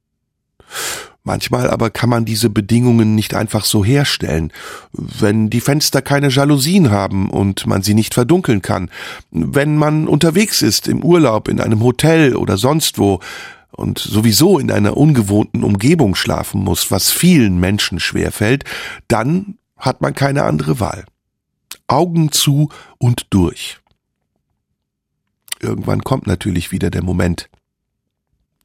[SPEAKER 1] Manchmal aber kann man diese Bedingungen nicht einfach so herstellen. Wenn die Fenster keine Jalousien haben und man sie nicht verdunkeln kann, wenn man unterwegs ist im Urlaub in einem Hotel oder sonst wo und sowieso in einer ungewohnten Umgebung schlafen muss, was vielen Menschen schwerfällt, dann hat man keine andere Wahl. Augen zu und durch. Irgendwann kommt natürlich wieder der Moment,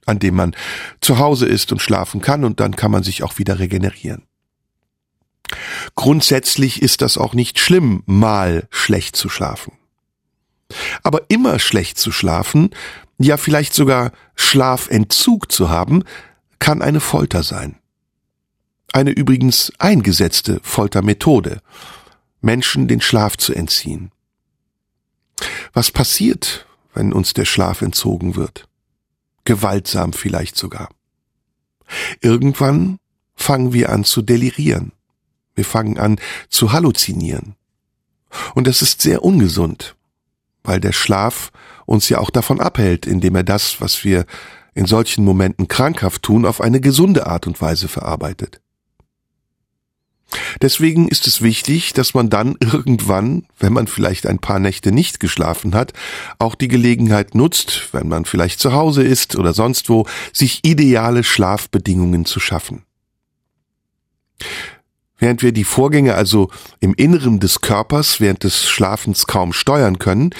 [SPEAKER 1] an dem man zu Hause ist und schlafen kann und dann kann man sich auch wieder regenerieren. Grundsätzlich ist das auch nicht schlimm, mal schlecht zu schlafen. Aber immer schlecht zu schlafen, ja vielleicht sogar Schlafentzug zu haben, kann eine Folter sein. Eine übrigens eingesetzte Foltermethode, Menschen den Schlaf zu entziehen. Was passiert, wenn uns der Schlaf entzogen wird? Gewaltsam vielleicht sogar. Irgendwann fangen wir an zu delirieren. Wir fangen an zu halluzinieren. Und das ist sehr ungesund, weil der Schlaf uns ja auch davon abhält, indem er das, was wir in solchen Momenten krankhaft tun, auf eine gesunde Art und Weise verarbeitet. Deswegen ist es wichtig, dass man dann irgendwann, wenn man vielleicht ein paar Nächte nicht geschlafen hat, auch die Gelegenheit nutzt, wenn man vielleicht zu Hause ist oder sonst wo, sich ideale Schlafbedingungen zu schaffen. Während wir die Vorgänge also im Inneren des Körpers während des Schlafens kaum steuern können,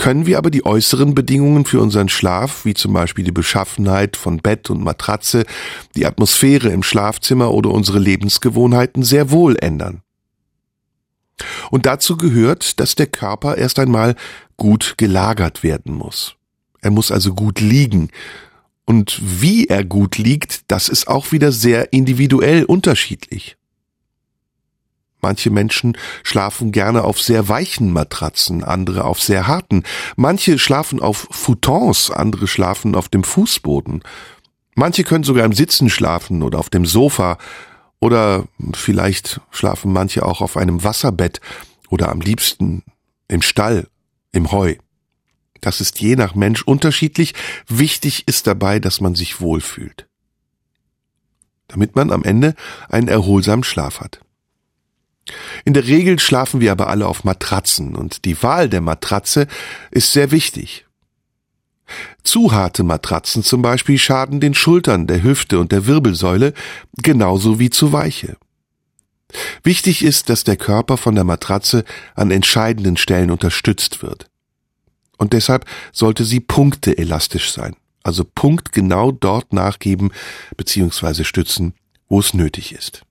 [SPEAKER 1] können wir aber die äußeren Bedingungen für unseren Schlaf, wie zum Beispiel die Beschaffenheit von Bett und Matratze, die Atmosphäre im Schlafzimmer oder unsere Lebensgewohnheiten sehr wohl ändern. Und dazu gehört, dass der Körper erst einmal gut gelagert werden muss. Er muss also gut liegen. Und wie er gut liegt, das ist auch wieder sehr individuell unterschiedlich. Manche Menschen schlafen gerne auf sehr weichen Matratzen, andere auf sehr harten. Manche schlafen auf Futons, andere schlafen auf dem Fußboden. Manche können sogar im Sitzen schlafen oder auf dem Sofa. Oder vielleicht schlafen manche auch auf einem Wasserbett oder am liebsten im Stall, im Heu. Das ist je nach Mensch unterschiedlich. Wichtig ist dabei, dass man sich wohlfühlt. Damit man am Ende einen erholsamen Schlaf hat. In der Regel schlafen wir aber alle auf Matratzen und die Wahl der Matratze ist sehr wichtig. Zu harte Matratzen zum Beispiel schaden den Schultern, der Hüfte und der Wirbelsäule genauso wie zu weiche. Wichtig ist, dass der Körper von der Matratze an entscheidenden Stellen unterstützt wird. Und deshalb sollte sie punkteelastisch sein, also punktgenau dort nachgeben bzw. stützen, wo es nötig ist.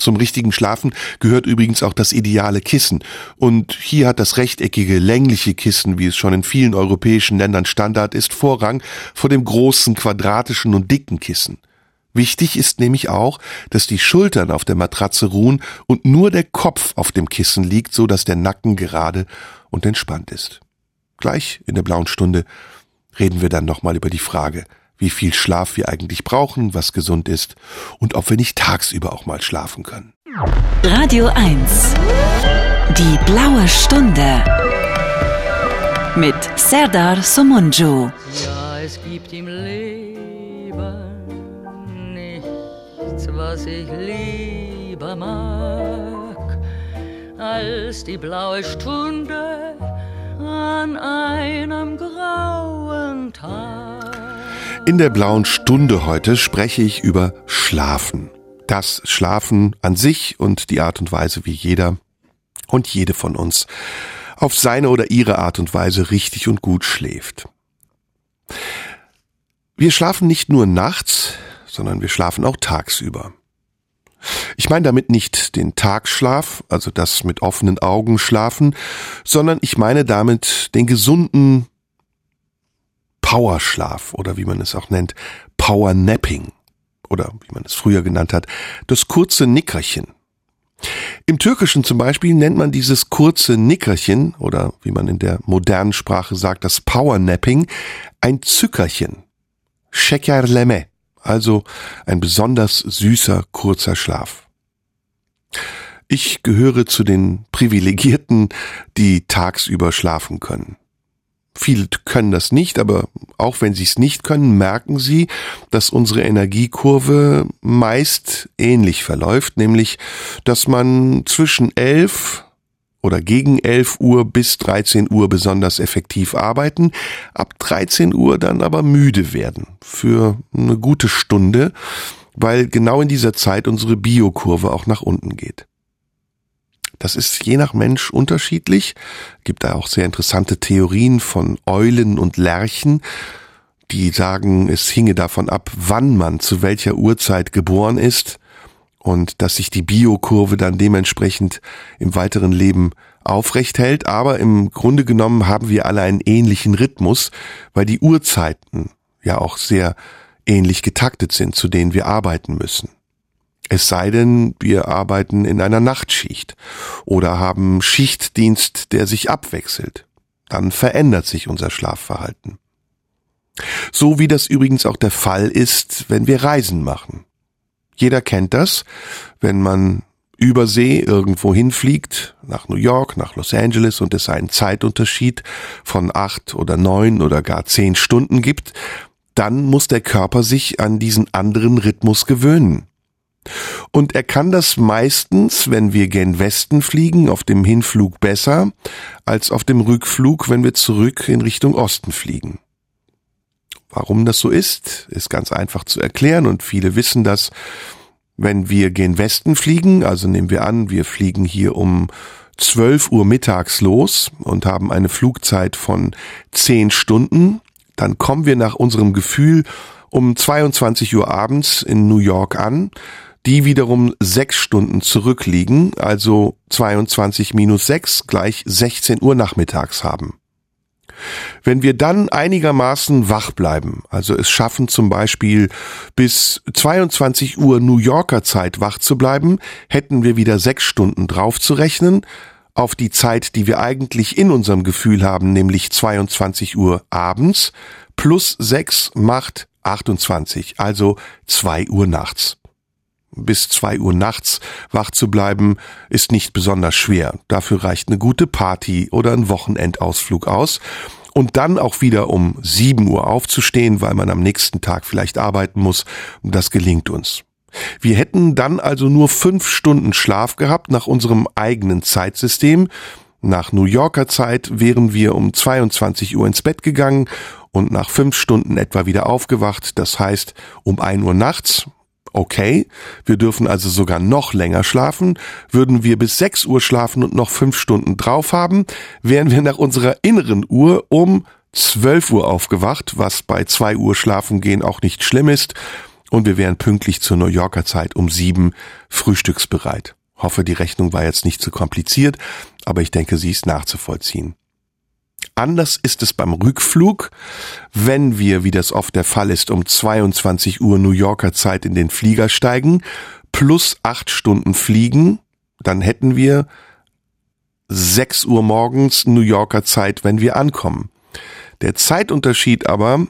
[SPEAKER 1] Zum richtigen Schlafen gehört übrigens auch das ideale Kissen. Und hier hat das rechteckige, längliche Kissen, wie es schon in vielen europäischen Ländern Standard ist, Vorrang vor dem großen, quadratischen und dicken Kissen. Wichtig ist nämlich auch, dass die Schultern auf der Matratze ruhen und nur der Kopf auf dem Kissen liegt, so dass der Nacken gerade und entspannt ist. Gleich in der blauen Stunde reden wir dann nochmal über die Frage, wie viel Schlaf wir eigentlich brauchen, was gesund ist und ob wir nicht tagsüber auch mal schlafen können.
[SPEAKER 2] Radio 1. Die blaue Stunde. Mit Serdar Somunju.
[SPEAKER 3] Ja, es gibt im Leben nichts, was ich lieber mag, als die blaue Stunde an einem grauen Tag.
[SPEAKER 1] In der blauen Stunde heute spreche ich über Schlafen. Das Schlafen an sich und die Art und Weise, wie jeder und jede von uns auf seine oder ihre Art und Weise richtig und gut schläft. Wir schlafen nicht nur nachts, sondern wir schlafen auch tagsüber. Ich meine damit nicht den Tagschlaf, also das mit offenen Augen schlafen, sondern ich meine damit den gesunden, Powerschlaf oder wie man es auch nennt, Powernapping oder wie man es früher genannt hat, das kurze Nickerchen. Im Türkischen zum Beispiel nennt man dieses kurze Nickerchen oder wie man in der modernen Sprache sagt, das Powernapping, ein Zückerchen. Şekerleme, also ein besonders süßer kurzer Schlaf. Ich gehöre zu den Privilegierten, die tagsüber schlafen können. Viele können das nicht, aber auch wenn sie es nicht können, merken sie, dass unsere Energiekurve meist ähnlich verläuft, nämlich, dass man zwischen 11 oder gegen 11 Uhr bis 13 Uhr besonders effektiv arbeiten, ab 13 Uhr dann aber müde werden für eine gute Stunde, weil genau in dieser Zeit unsere Biokurve auch nach unten geht. Das ist je nach Mensch unterschiedlich. Gibt da auch sehr interessante Theorien von Eulen und Lerchen, die sagen, es hinge davon ab, wann man zu welcher Uhrzeit geboren ist und dass sich die Biokurve dann dementsprechend im weiteren Leben aufrecht hält, aber im Grunde genommen haben wir alle einen ähnlichen Rhythmus, weil die Uhrzeiten ja auch sehr ähnlich getaktet sind, zu denen wir arbeiten müssen. Es sei denn, wir arbeiten in einer Nachtschicht oder haben Schichtdienst, der sich abwechselt. Dann verändert sich unser Schlafverhalten. So wie das übrigens auch der Fall ist, wenn wir Reisen machen. Jeder kennt das, wenn man über See irgendwo hinfliegt, nach New York, nach Los Angeles und es einen Zeitunterschied von acht oder neun oder gar zehn Stunden gibt, dann muss der Körper sich an diesen anderen Rhythmus gewöhnen. Und er kann das meistens, wenn wir gen Westen fliegen, auf dem Hinflug besser, als auf dem Rückflug, wenn wir zurück in Richtung Osten fliegen. Warum das so ist, ist ganz einfach zu erklären und viele wissen das. Wenn wir gen Westen fliegen, also nehmen wir an, wir fliegen hier um 12 Uhr mittags los und haben eine Flugzeit von 10 Stunden, dann kommen wir nach unserem Gefühl um 22 Uhr abends in New York an die wiederum sechs Stunden zurückliegen, also 22 minus 6 gleich 16 Uhr nachmittags haben. Wenn wir dann einigermaßen wach bleiben, also es schaffen zum Beispiel bis 22 Uhr New Yorker Zeit wach zu bleiben, hätten wir wieder sechs Stunden draufzurechnen auf die Zeit, die wir eigentlich in unserem Gefühl haben, nämlich 22 Uhr abends, plus sechs macht 28, also zwei Uhr nachts bis zwei Uhr nachts wach zu bleiben, ist nicht besonders schwer. Dafür reicht eine gute Party oder ein Wochenendausflug aus. Und dann auch wieder um sieben Uhr aufzustehen, weil man am nächsten Tag vielleicht arbeiten muss. Das gelingt uns. Wir hätten dann also nur fünf Stunden Schlaf gehabt nach unserem eigenen Zeitsystem. Nach New Yorker Zeit wären wir um 22 Uhr ins Bett gegangen und nach fünf Stunden etwa wieder aufgewacht. Das heißt um ein Uhr nachts, Okay, wir dürfen also sogar noch länger schlafen. Würden wir bis 6 Uhr schlafen und noch 5 Stunden drauf haben, wären wir nach unserer inneren Uhr um 12 Uhr aufgewacht, was bei 2 Uhr schlafen gehen auch nicht schlimm ist. Und wir wären pünktlich zur New Yorker Zeit um 7 frühstücksbereit. Hoffe, die Rechnung war jetzt nicht zu kompliziert, aber ich denke, sie ist nachzuvollziehen. Anders ist es beim Rückflug. Wenn wir, wie das oft der Fall ist, um 22 Uhr New Yorker Zeit in den Flieger steigen, plus acht Stunden fliegen, dann hätten wir 6 Uhr morgens New Yorker Zeit, wenn wir ankommen. Der Zeitunterschied aber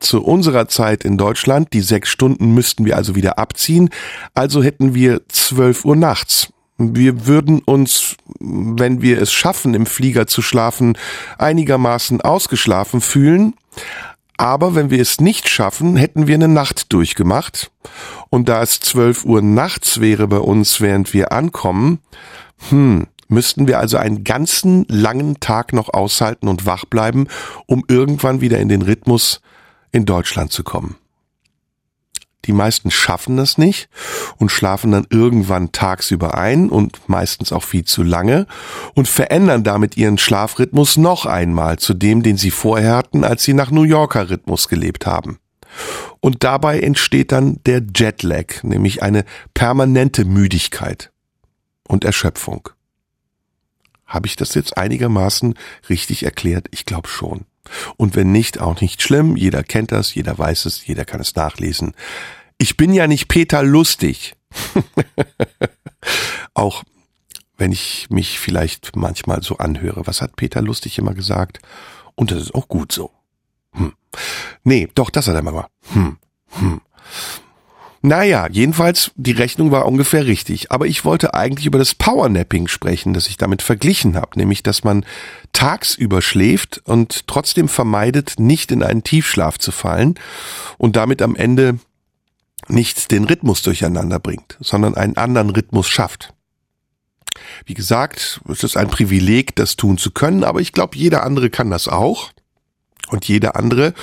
[SPEAKER 1] zu unserer Zeit in Deutschland, die sechs Stunden müssten wir also wieder abziehen, also hätten wir 12 Uhr nachts. Wir würden uns, wenn wir es schaffen, im Flieger zu schlafen, einigermaßen ausgeschlafen fühlen. Aber wenn wir es nicht schaffen, hätten wir eine Nacht durchgemacht. Und da es 12 Uhr nachts wäre bei uns, während wir ankommen, hm, müssten wir also einen ganzen langen Tag noch aushalten und wach bleiben, um irgendwann wieder in den Rhythmus in Deutschland zu kommen. Die meisten schaffen das nicht und schlafen dann irgendwann tagsüber ein und meistens auch viel zu lange und verändern damit ihren Schlafrhythmus noch einmal zu dem, den sie vorher hatten, als sie nach New Yorker Rhythmus gelebt haben. Und dabei entsteht dann der Jetlag, nämlich eine permanente Müdigkeit und Erschöpfung. Habe ich das jetzt einigermaßen richtig erklärt? Ich glaube schon. Und wenn nicht, auch nicht schlimm. Jeder kennt das, jeder weiß es, jeder kann es nachlesen. Ich bin ja nicht Peter Lustig. auch wenn ich mich vielleicht manchmal so anhöre. Was hat Peter Lustig immer gesagt? Und das ist auch gut so. Hm. Nee, doch, das hat er immer. Hm. Hm. Naja, jedenfalls, die Rechnung war ungefähr richtig. Aber ich wollte eigentlich über das Powernapping sprechen, das ich damit verglichen habe. Nämlich, dass man tagsüber schläft und trotzdem vermeidet, nicht in einen Tiefschlaf zu fallen und damit am Ende nicht den Rhythmus durcheinander bringt, sondern einen anderen Rhythmus schafft. Wie gesagt, es ist ein Privileg, das tun zu können, aber ich glaube, jeder andere kann das auch. Und jeder andere,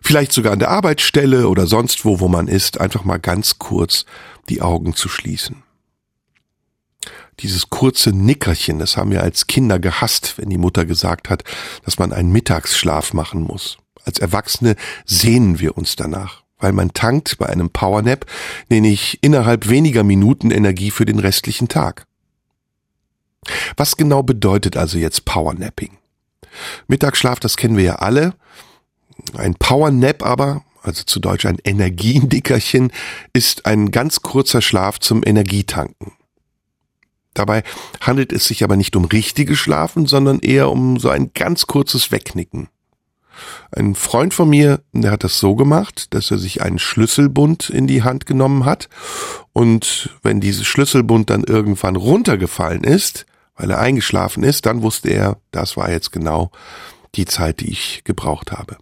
[SPEAKER 1] vielleicht sogar an der Arbeitsstelle oder sonst wo, wo man ist, einfach mal ganz kurz die Augen zu schließen. Dieses kurze Nickerchen, das haben wir als Kinder gehasst, wenn die Mutter gesagt hat, dass man einen Mittagsschlaf machen muss. Als Erwachsene sehnen wir uns danach weil man tankt bei einem Powernap nämlich innerhalb weniger Minuten Energie für den restlichen Tag. Was genau bedeutet also jetzt Powernapping? Mittagsschlaf, das kennen wir ja alle. Ein Powernap aber, also zu Deutsch ein Energiendickerchen, ist ein ganz kurzer Schlaf zum Energietanken. Dabei handelt es sich aber nicht um richtige Schlafen, sondern eher um so ein ganz kurzes Wegnicken. Ein Freund von mir, der hat das so gemacht, dass er sich einen Schlüsselbund in die Hand genommen hat und wenn dieses Schlüsselbund dann irgendwann runtergefallen ist, weil er eingeschlafen ist, dann wusste er, das war jetzt genau die Zeit, die ich gebraucht habe.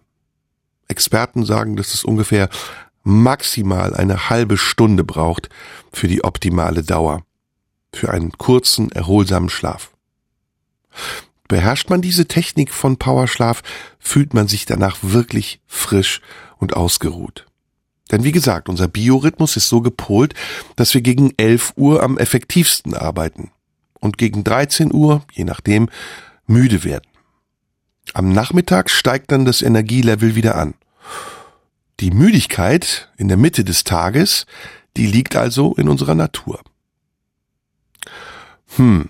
[SPEAKER 1] Experten sagen, dass es ungefähr maximal eine halbe Stunde braucht für die optimale Dauer, für einen kurzen, erholsamen Schlaf. Beherrscht man diese Technik von Powerschlaf, fühlt man sich danach wirklich frisch und ausgeruht. Denn wie gesagt, unser Biorhythmus ist so gepolt, dass wir gegen 11 Uhr am effektivsten arbeiten und gegen 13 Uhr, je nachdem, müde werden. Am Nachmittag steigt dann das Energielevel wieder an. Die Müdigkeit in der Mitte des Tages, die liegt also in unserer Natur. Hm.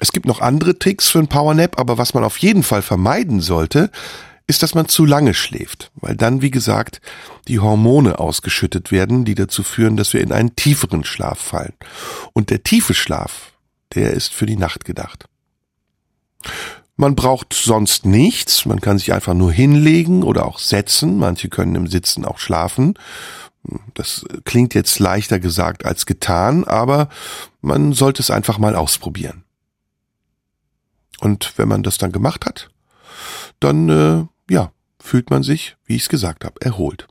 [SPEAKER 1] Es gibt noch andere Tricks für ein Powernap, aber was man auf jeden Fall vermeiden sollte, ist, dass man zu lange schläft, weil dann, wie gesagt, die Hormone ausgeschüttet werden, die dazu führen, dass wir in einen tieferen Schlaf fallen. Und der tiefe Schlaf, der ist für die Nacht gedacht. Man braucht sonst nichts, man kann sich einfach nur hinlegen oder auch setzen, manche können im Sitzen auch schlafen. Das klingt jetzt leichter gesagt als getan, aber man sollte es einfach mal ausprobieren. Und wenn man das dann gemacht hat, dann äh, ja, fühlt man sich, wie ich es gesagt habe, erholt.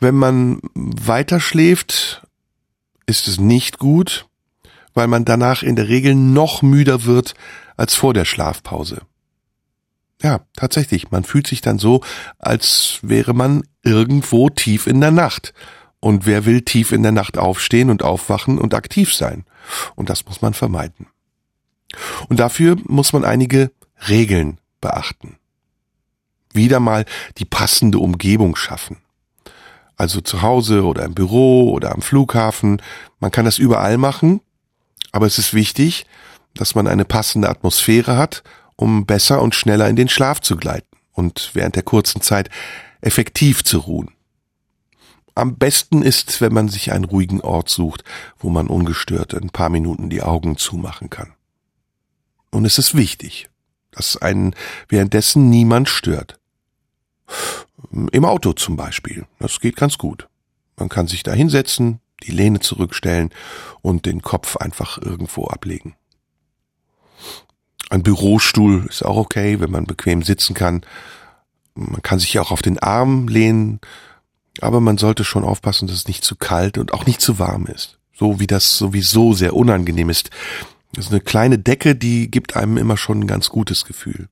[SPEAKER 1] Wenn man weiter schläft, ist es nicht gut, weil man danach in der Regel noch müder wird als vor der Schlafpause. Ja, tatsächlich, man fühlt sich dann so, als wäre man irgendwo tief in der Nacht. Und wer will tief in der Nacht aufstehen und aufwachen und aktiv sein? Und das muss man vermeiden. Und dafür muss man einige Regeln beachten wieder mal die passende Umgebung schaffen. Also zu Hause oder im Büro oder am Flughafen. Man kann das überall machen, aber es ist wichtig, dass man eine passende Atmosphäre hat, um besser und schneller in den Schlaf zu gleiten und während der kurzen Zeit effektiv zu ruhen. Am besten ist, wenn man sich einen ruhigen Ort sucht, wo man ungestört ein paar Minuten die Augen zumachen kann. Und es ist wichtig, dass einen währenddessen niemand stört. Im Auto zum Beispiel. Das geht ganz gut. Man kann sich da hinsetzen, die Lehne zurückstellen und den Kopf einfach irgendwo ablegen. Ein Bürostuhl ist auch okay, wenn man bequem sitzen kann. Man kann sich auch auf den Arm lehnen, aber man sollte schon aufpassen, dass es nicht zu kalt und auch nicht zu warm ist. So wie das sowieso sehr unangenehm ist. Das ist eine kleine Decke, die gibt einem immer schon ein ganz gutes Gefühl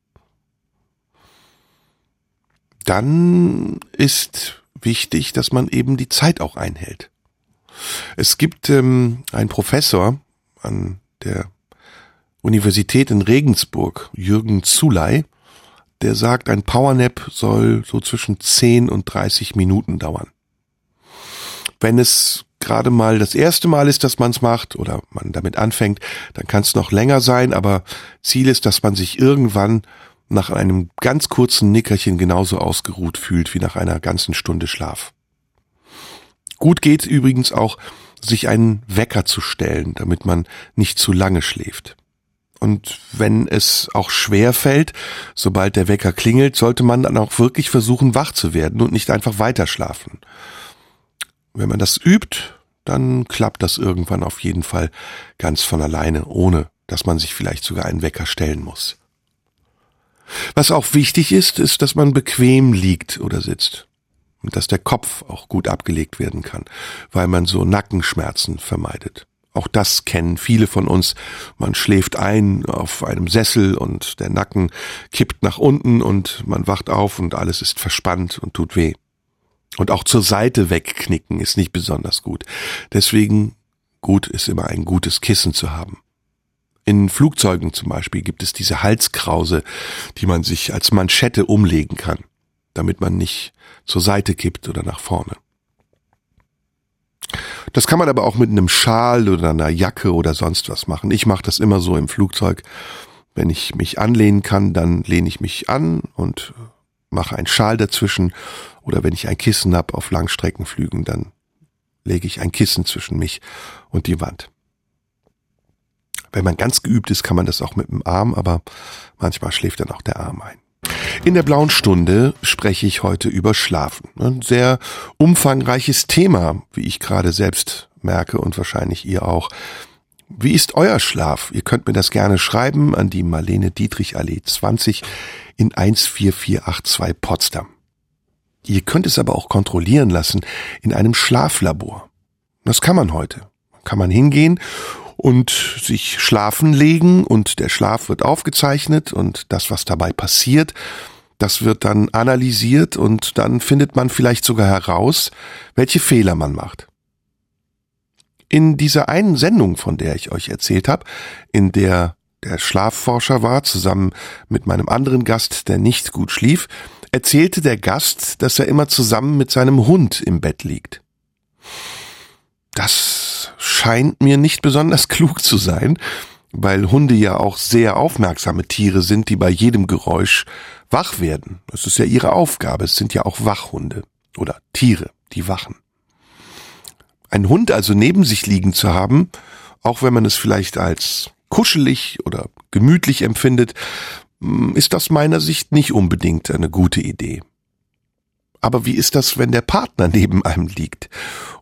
[SPEAKER 1] dann ist wichtig, dass man eben die Zeit auch einhält. Es gibt ähm, einen Professor an der Universität in Regensburg, Jürgen Zuley, der sagt, ein Powernap soll so zwischen 10 und 30 Minuten dauern. Wenn es gerade mal das erste Mal ist, dass man es macht oder man damit anfängt, dann kann es noch länger sein, aber Ziel ist, dass man sich irgendwann nach einem ganz kurzen Nickerchen genauso ausgeruht fühlt wie nach einer ganzen Stunde Schlaf. Gut geht übrigens auch, sich einen Wecker zu stellen, damit man nicht zu lange schläft. Und wenn es auch schwer fällt, sobald der Wecker klingelt, sollte man dann auch wirklich versuchen, wach zu werden und nicht einfach weiter schlafen. Wenn man das übt, dann klappt das irgendwann auf jeden Fall ganz von alleine, ohne dass man sich vielleicht sogar einen Wecker stellen muss. Was auch wichtig ist, ist, dass man bequem liegt oder sitzt. Und dass der Kopf auch gut abgelegt werden kann, weil man so Nackenschmerzen vermeidet. Auch das kennen viele von uns. Man schläft ein auf einem Sessel und der Nacken kippt nach unten und man wacht auf und alles ist verspannt und tut weh. Und auch zur Seite wegknicken ist nicht besonders gut. Deswegen gut ist immer ein gutes Kissen zu haben. In Flugzeugen zum Beispiel gibt es diese Halskrause, die man sich als Manschette umlegen kann, damit man nicht zur Seite kippt oder nach vorne. Das kann man aber auch mit einem Schal oder einer Jacke oder sonst was machen. Ich mache das immer so im Flugzeug. Wenn ich mich anlehnen kann, dann lehne ich mich an und mache einen Schal dazwischen. Oder wenn ich ein Kissen hab auf Langstreckenflügen, dann lege ich ein Kissen zwischen mich und die Wand. Wenn man ganz geübt ist, kann man das auch mit dem Arm, aber manchmal schläft dann auch der Arm ein. In der blauen Stunde spreche ich heute über Schlafen. Ein sehr umfangreiches Thema, wie ich gerade selbst merke und wahrscheinlich ihr auch. Wie ist euer Schlaf? Ihr könnt mir das gerne schreiben an die Marlene Dietrich Allee 20 in 14482 Potsdam. Ihr könnt es aber auch kontrollieren lassen in einem Schlaflabor. Das kann man heute. Kann man hingehen und sich schlafen legen und der Schlaf wird aufgezeichnet und das, was dabei passiert, das wird dann analysiert und dann findet man vielleicht sogar heraus, welche Fehler man macht. In dieser einen Sendung, von der ich euch erzählt habe, in der der Schlafforscher war, zusammen mit meinem anderen Gast, der nicht gut schlief, erzählte der Gast, dass er immer zusammen mit seinem Hund im Bett liegt. Das scheint mir nicht besonders klug zu sein, weil Hunde ja auch sehr aufmerksame Tiere sind, die bei jedem Geräusch wach werden. Das ist ja ihre Aufgabe. Es sind ja auch Wachhunde oder Tiere, die wachen. Ein Hund also neben sich liegen zu haben, auch wenn man es vielleicht als kuschelig oder gemütlich empfindet, hm, ist aus meiner Sicht nicht unbedingt eine gute Idee. Aber wie ist das, wenn der Partner neben einem liegt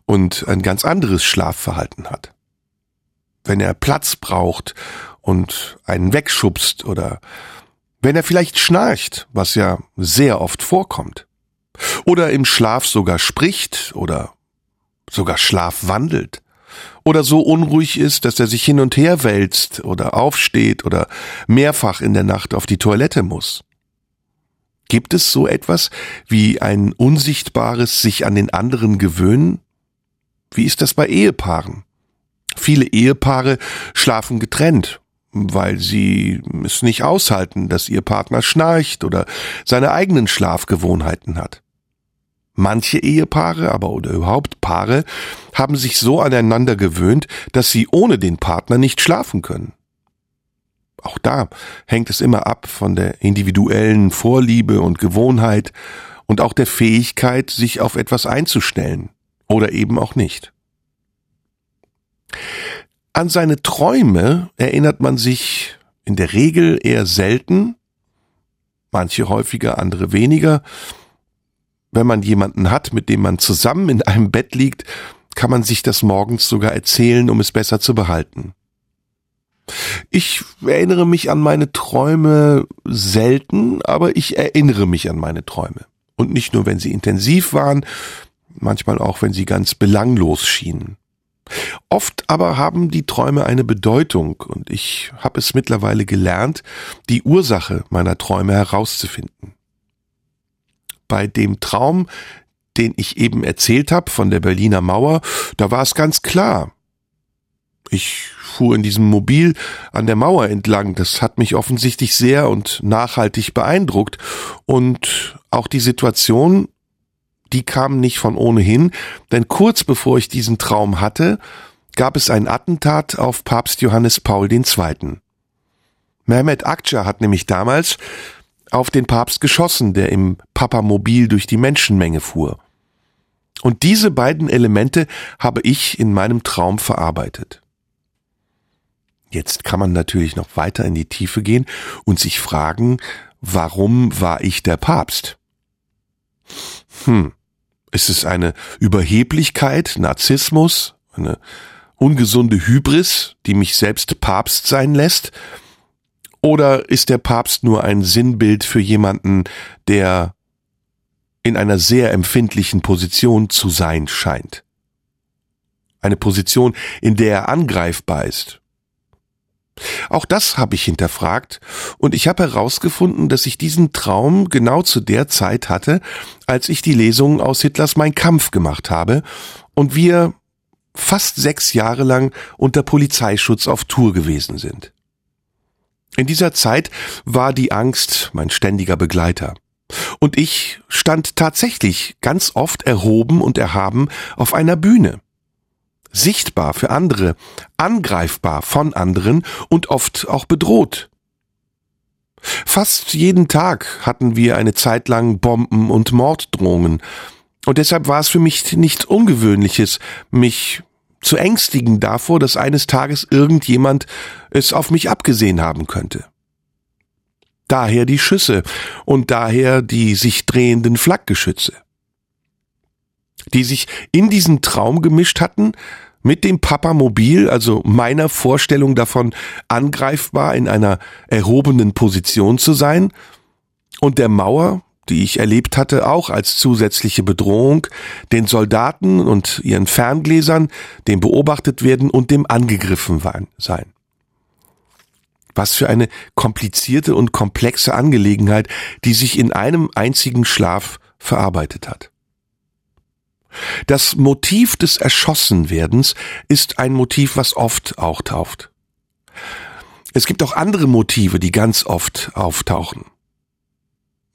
[SPEAKER 1] und ein ganz anderes Schlafverhalten hat? Wenn er Platz braucht und einen wegschubst oder wenn er vielleicht schnarcht, was ja sehr oft vorkommt. Oder im Schlaf sogar spricht oder sogar Schlaf wandelt. Oder so unruhig ist, dass er sich hin und her wälzt oder aufsteht oder mehrfach in der Nacht auf die Toilette muss. Gibt es so etwas wie ein unsichtbares sich an den anderen gewöhnen? Wie ist das bei Ehepaaren? Viele Ehepaare schlafen getrennt, weil sie es nicht aushalten, dass ihr Partner schnarcht oder seine eigenen Schlafgewohnheiten hat. Manche Ehepaare, aber oder überhaupt Paare, haben sich so aneinander gewöhnt, dass sie ohne den Partner nicht schlafen können. Auch da hängt es immer ab von der individuellen Vorliebe und Gewohnheit und auch der Fähigkeit, sich auf etwas einzustellen oder eben auch nicht. An seine Träume erinnert man sich in der Regel eher selten, manche häufiger, andere weniger. Wenn man jemanden hat, mit dem man zusammen in einem Bett liegt, kann man sich das morgens sogar erzählen, um es besser zu behalten. Ich erinnere mich an meine Träume selten, aber ich erinnere mich an meine Träume. Und nicht nur, wenn sie intensiv waren, manchmal auch, wenn sie ganz belanglos schienen. Oft aber haben die Träume eine Bedeutung und ich habe es mittlerweile gelernt, die Ursache meiner Träume herauszufinden. Bei dem Traum, den ich eben erzählt habe von der Berliner Mauer, da war es ganz klar. Ich fuhr in diesem Mobil an der Mauer entlang. Das hat mich offensichtlich sehr und nachhaltig beeindruckt. Und auch die Situation, die kam nicht von ohnehin, denn kurz bevor ich diesen Traum hatte, gab es ein Attentat auf Papst Johannes Paul II. Mehmet Akça hat nämlich damals auf den Papst geschossen, der im Papamobil durch die Menschenmenge fuhr. Und diese beiden Elemente habe ich in meinem Traum verarbeitet. Jetzt kann man natürlich noch weiter in die Tiefe gehen und sich fragen, warum war ich der Papst? Hm, ist es eine Überheblichkeit, Narzissmus, eine ungesunde Hybris, die mich selbst Papst sein lässt? Oder ist der Papst nur ein Sinnbild für jemanden, der in einer sehr empfindlichen Position zu sein scheint? Eine Position, in der er angreifbar ist, auch das habe ich hinterfragt und ich habe herausgefunden, dass ich diesen Traum genau zu der Zeit hatte, als ich die Lesung aus Hitlers Mein Kampf gemacht habe und wir fast sechs Jahre lang unter Polizeischutz auf Tour gewesen sind. In dieser Zeit war die Angst mein ständiger Begleiter. Und ich stand tatsächlich ganz oft erhoben und erhaben auf einer Bühne. Sichtbar für andere, angreifbar von anderen und oft auch bedroht. Fast jeden Tag hatten wir eine Zeit lang Bomben und Morddrohungen, und deshalb war es für mich nichts Ungewöhnliches, mich zu ängstigen davor, dass eines Tages irgendjemand es auf mich abgesehen haben könnte. Daher die Schüsse und daher die sich drehenden Flakgeschütze, die sich in diesen Traum gemischt hatten, mit dem Papamobil, also meiner Vorstellung davon, angreifbar in einer erhobenen Position zu sein, und der Mauer, die ich erlebt hatte, auch als zusätzliche Bedrohung, den Soldaten und ihren Ferngläsern, dem beobachtet werden und dem angegriffen sein. Was für eine komplizierte und komplexe Angelegenheit, die sich in einem einzigen Schlaf verarbeitet hat. Das Motiv des Erschossenwerdens ist ein Motiv, was oft auch taucht. Es gibt auch andere Motive, die ganz oft auftauchen.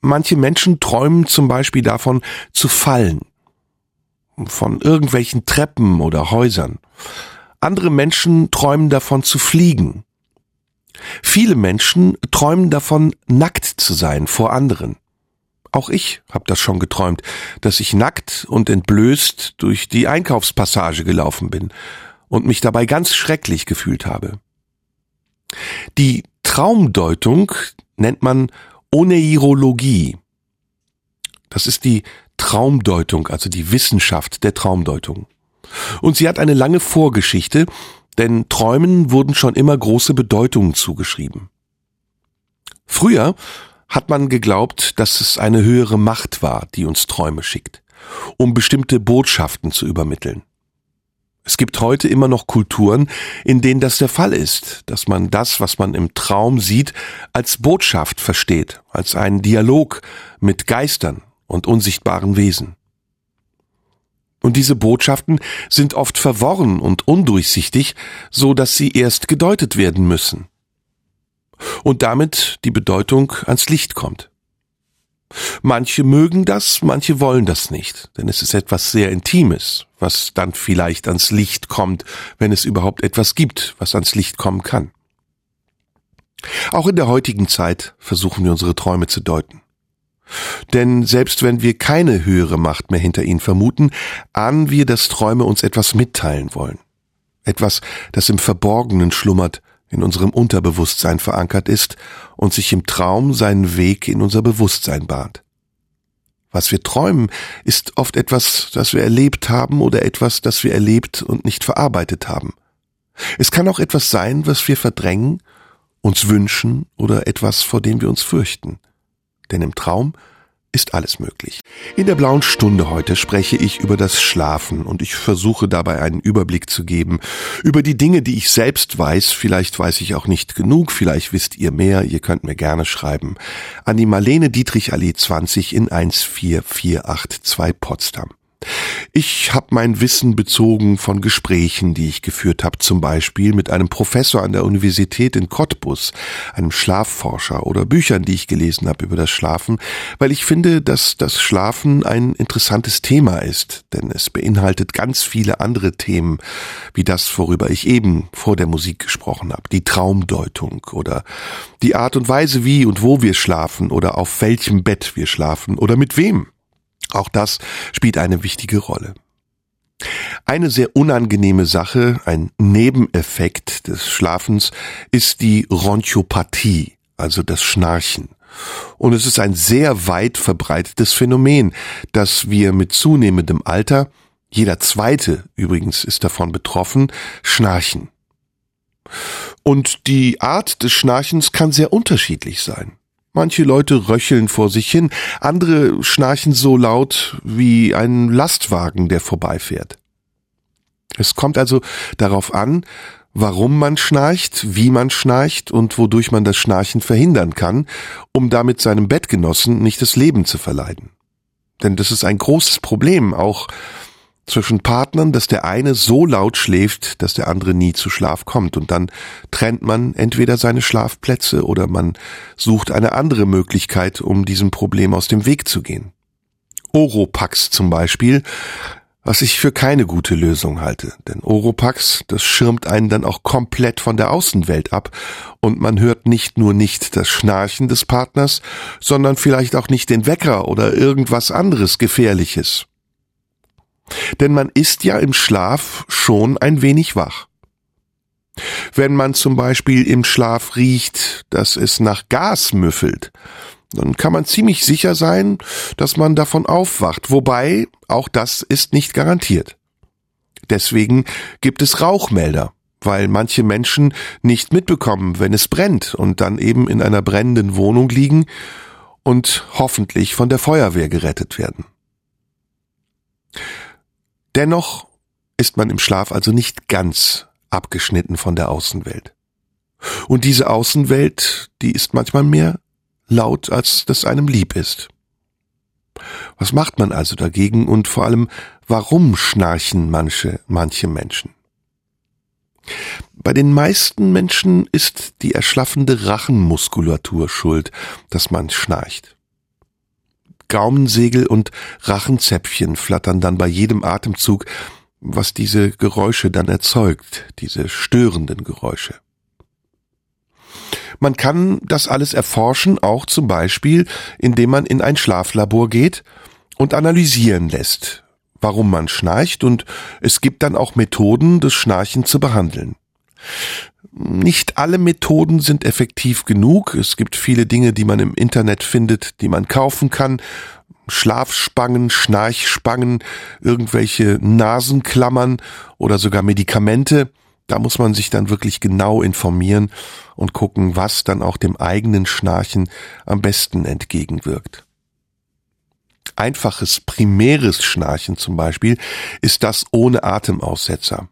[SPEAKER 1] Manche Menschen träumen zum Beispiel davon zu fallen, von irgendwelchen Treppen oder Häusern. Andere Menschen träumen davon zu fliegen. Viele Menschen träumen davon, nackt zu sein vor anderen. Auch ich habe das schon geträumt, dass ich nackt und entblößt durch die Einkaufspassage gelaufen bin und mich dabei ganz schrecklich gefühlt habe. Die Traumdeutung nennt man Oneirologie. Das ist die Traumdeutung, also die Wissenschaft der Traumdeutung. Und sie hat eine lange Vorgeschichte, denn Träumen wurden schon immer große Bedeutungen zugeschrieben. Früher hat man geglaubt, dass es eine höhere Macht war, die uns Träume schickt, um bestimmte Botschaften zu übermitteln. Es gibt heute immer noch Kulturen, in denen das der Fall ist, dass man das, was man im Traum sieht, als Botschaft versteht, als einen Dialog mit Geistern und unsichtbaren Wesen. Und diese Botschaften sind oft verworren und undurchsichtig, so dass sie erst gedeutet werden müssen und damit die Bedeutung ans Licht kommt. Manche mögen das, manche wollen das nicht, denn es ist etwas sehr Intimes, was dann vielleicht ans Licht kommt, wenn es überhaupt etwas gibt, was ans Licht kommen kann. Auch in der heutigen Zeit versuchen wir unsere Träume zu deuten. Denn selbst wenn wir keine höhere Macht mehr hinter ihnen vermuten, ahnen wir, dass Träume uns etwas mitteilen wollen. Etwas, das im Verborgenen schlummert in unserem Unterbewusstsein verankert ist und sich im Traum seinen Weg in unser Bewusstsein bahnt. Was wir träumen, ist oft etwas, das wir erlebt haben oder etwas, das wir erlebt und nicht verarbeitet haben. Es kann auch etwas sein, was wir verdrängen, uns wünschen oder etwas, vor dem wir uns fürchten. Denn im Traum ist alles möglich. In der blauen Stunde heute spreche ich über das Schlafen und ich versuche dabei einen Überblick zu geben über die Dinge, die ich selbst weiß. Vielleicht weiß ich auch nicht genug, vielleicht wisst ihr mehr. Ihr könnt mir gerne schreiben an die Marlene Dietrich Allee 20 in 14482 Potsdam. Ich habe mein Wissen bezogen von Gesprächen, die ich geführt habe, zum Beispiel mit einem Professor an der Universität in Cottbus, einem Schlafforscher oder Büchern, die ich gelesen habe über das Schlafen, weil ich finde, dass das Schlafen ein interessantes Thema ist, denn es beinhaltet ganz viele andere Themen, wie das, worüber ich eben vor der Musik gesprochen habe, die Traumdeutung oder die Art und Weise, wie und wo wir schlafen oder auf welchem Bett wir schlafen oder mit wem. Auch das spielt eine wichtige Rolle. Eine sehr unangenehme Sache, ein Nebeneffekt des Schlafens, ist die Ronchopathie, also das Schnarchen. Und es ist ein sehr weit verbreitetes Phänomen, dass wir mit zunehmendem Alter, jeder zweite übrigens ist davon betroffen, schnarchen. Und die Art des Schnarchens kann sehr unterschiedlich sein. Manche Leute röcheln vor sich hin, andere schnarchen so laut wie ein Lastwagen, der vorbeifährt. Es kommt also darauf an, warum man schnarcht, wie man schnarcht und wodurch man das Schnarchen verhindern kann, um damit seinem Bettgenossen nicht das Leben zu verleiden. Denn das ist ein großes Problem, auch zwischen Partnern, dass der eine so laut schläft, dass der andere nie zu Schlaf kommt. Und dann trennt man entweder seine Schlafplätze oder man sucht eine andere Möglichkeit, um diesem Problem aus dem Weg zu gehen. Oropax zum Beispiel was ich für keine gute Lösung halte. Denn Oropax, das schirmt einen dann auch komplett von der Außenwelt ab und man hört nicht nur nicht das Schnarchen des Partners, sondern vielleicht auch nicht den Wecker oder irgendwas anderes Gefährliches. Denn man ist ja im Schlaf schon ein wenig wach. Wenn man zum Beispiel im Schlaf riecht, dass es nach Gas müffelt, dann kann man ziemlich sicher sein, dass man davon aufwacht, wobei auch das ist nicht garantiert. Deswegen gibt es Rauchmelder, weil manche Menschen nicht mitbekommen, wenn es brennt und dann eben in einer brennenden Wohnung liegen und hoffentlich von der Feuerwehr gerettet werden. Dennoch ist man im Schlaf also nicht ganz abgeschnitten von der Außenwelt. Und diese Außenwelt, die ist manchmal mehr laut, als das einem lieb ist. Was macht man also dagegen und vor allem, warum schnarchen manche, manche Menschen? Bei den meisten Menschen ist die erschlaffende Rachenmuskulatur schuld, dass man schnarcht. Gaumensegel und Rachenzäpfchen flattern dann bei jedem Atemzug, was diese Geräusche dann erzeugt, diese störenden Geräusche. Man kann das alles erforschen, auch zum Beispiel, indem man in ein Schlaflabor geht und analysieren lässt, warum man schnarcht und es gibt dann auch Methoden, das Schnarchen zu behandeln. Nicht alle Methoden sind effektiv genug. Es gibt viele Dinge, die man im Internet findet, die man kaufen kann. Schlafspangen, Schnarchspangen, irgendwelche Nasenklammern oder sogar Medikamente. Da muss man sich dann wirklich genau informieren und gucken, was dann auch dem eigenen Schnarchen am besten entgegenwirkt. Einfaches primäres Schnarchen zum Beispiel ist das ohne Atemaussetzer.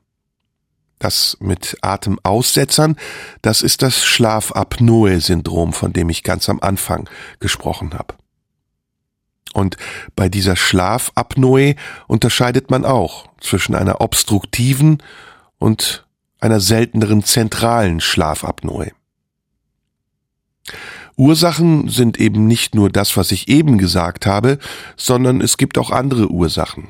[SPEAKER 1] Das mit Atemaussetzern, das ist das Schlafapnoe-Syndrom, von dem ich ganz am Anfang gesprochen habe. Und bei dieser Schlafapnoe unterscheidet man auch zwischen einer obstruktiven und einer selteneren zentralen Schlafapnoe. Ursachen sind eben nicht nur das, was ich eben gesagt habe, sondern es gibt auch andere Ursachen.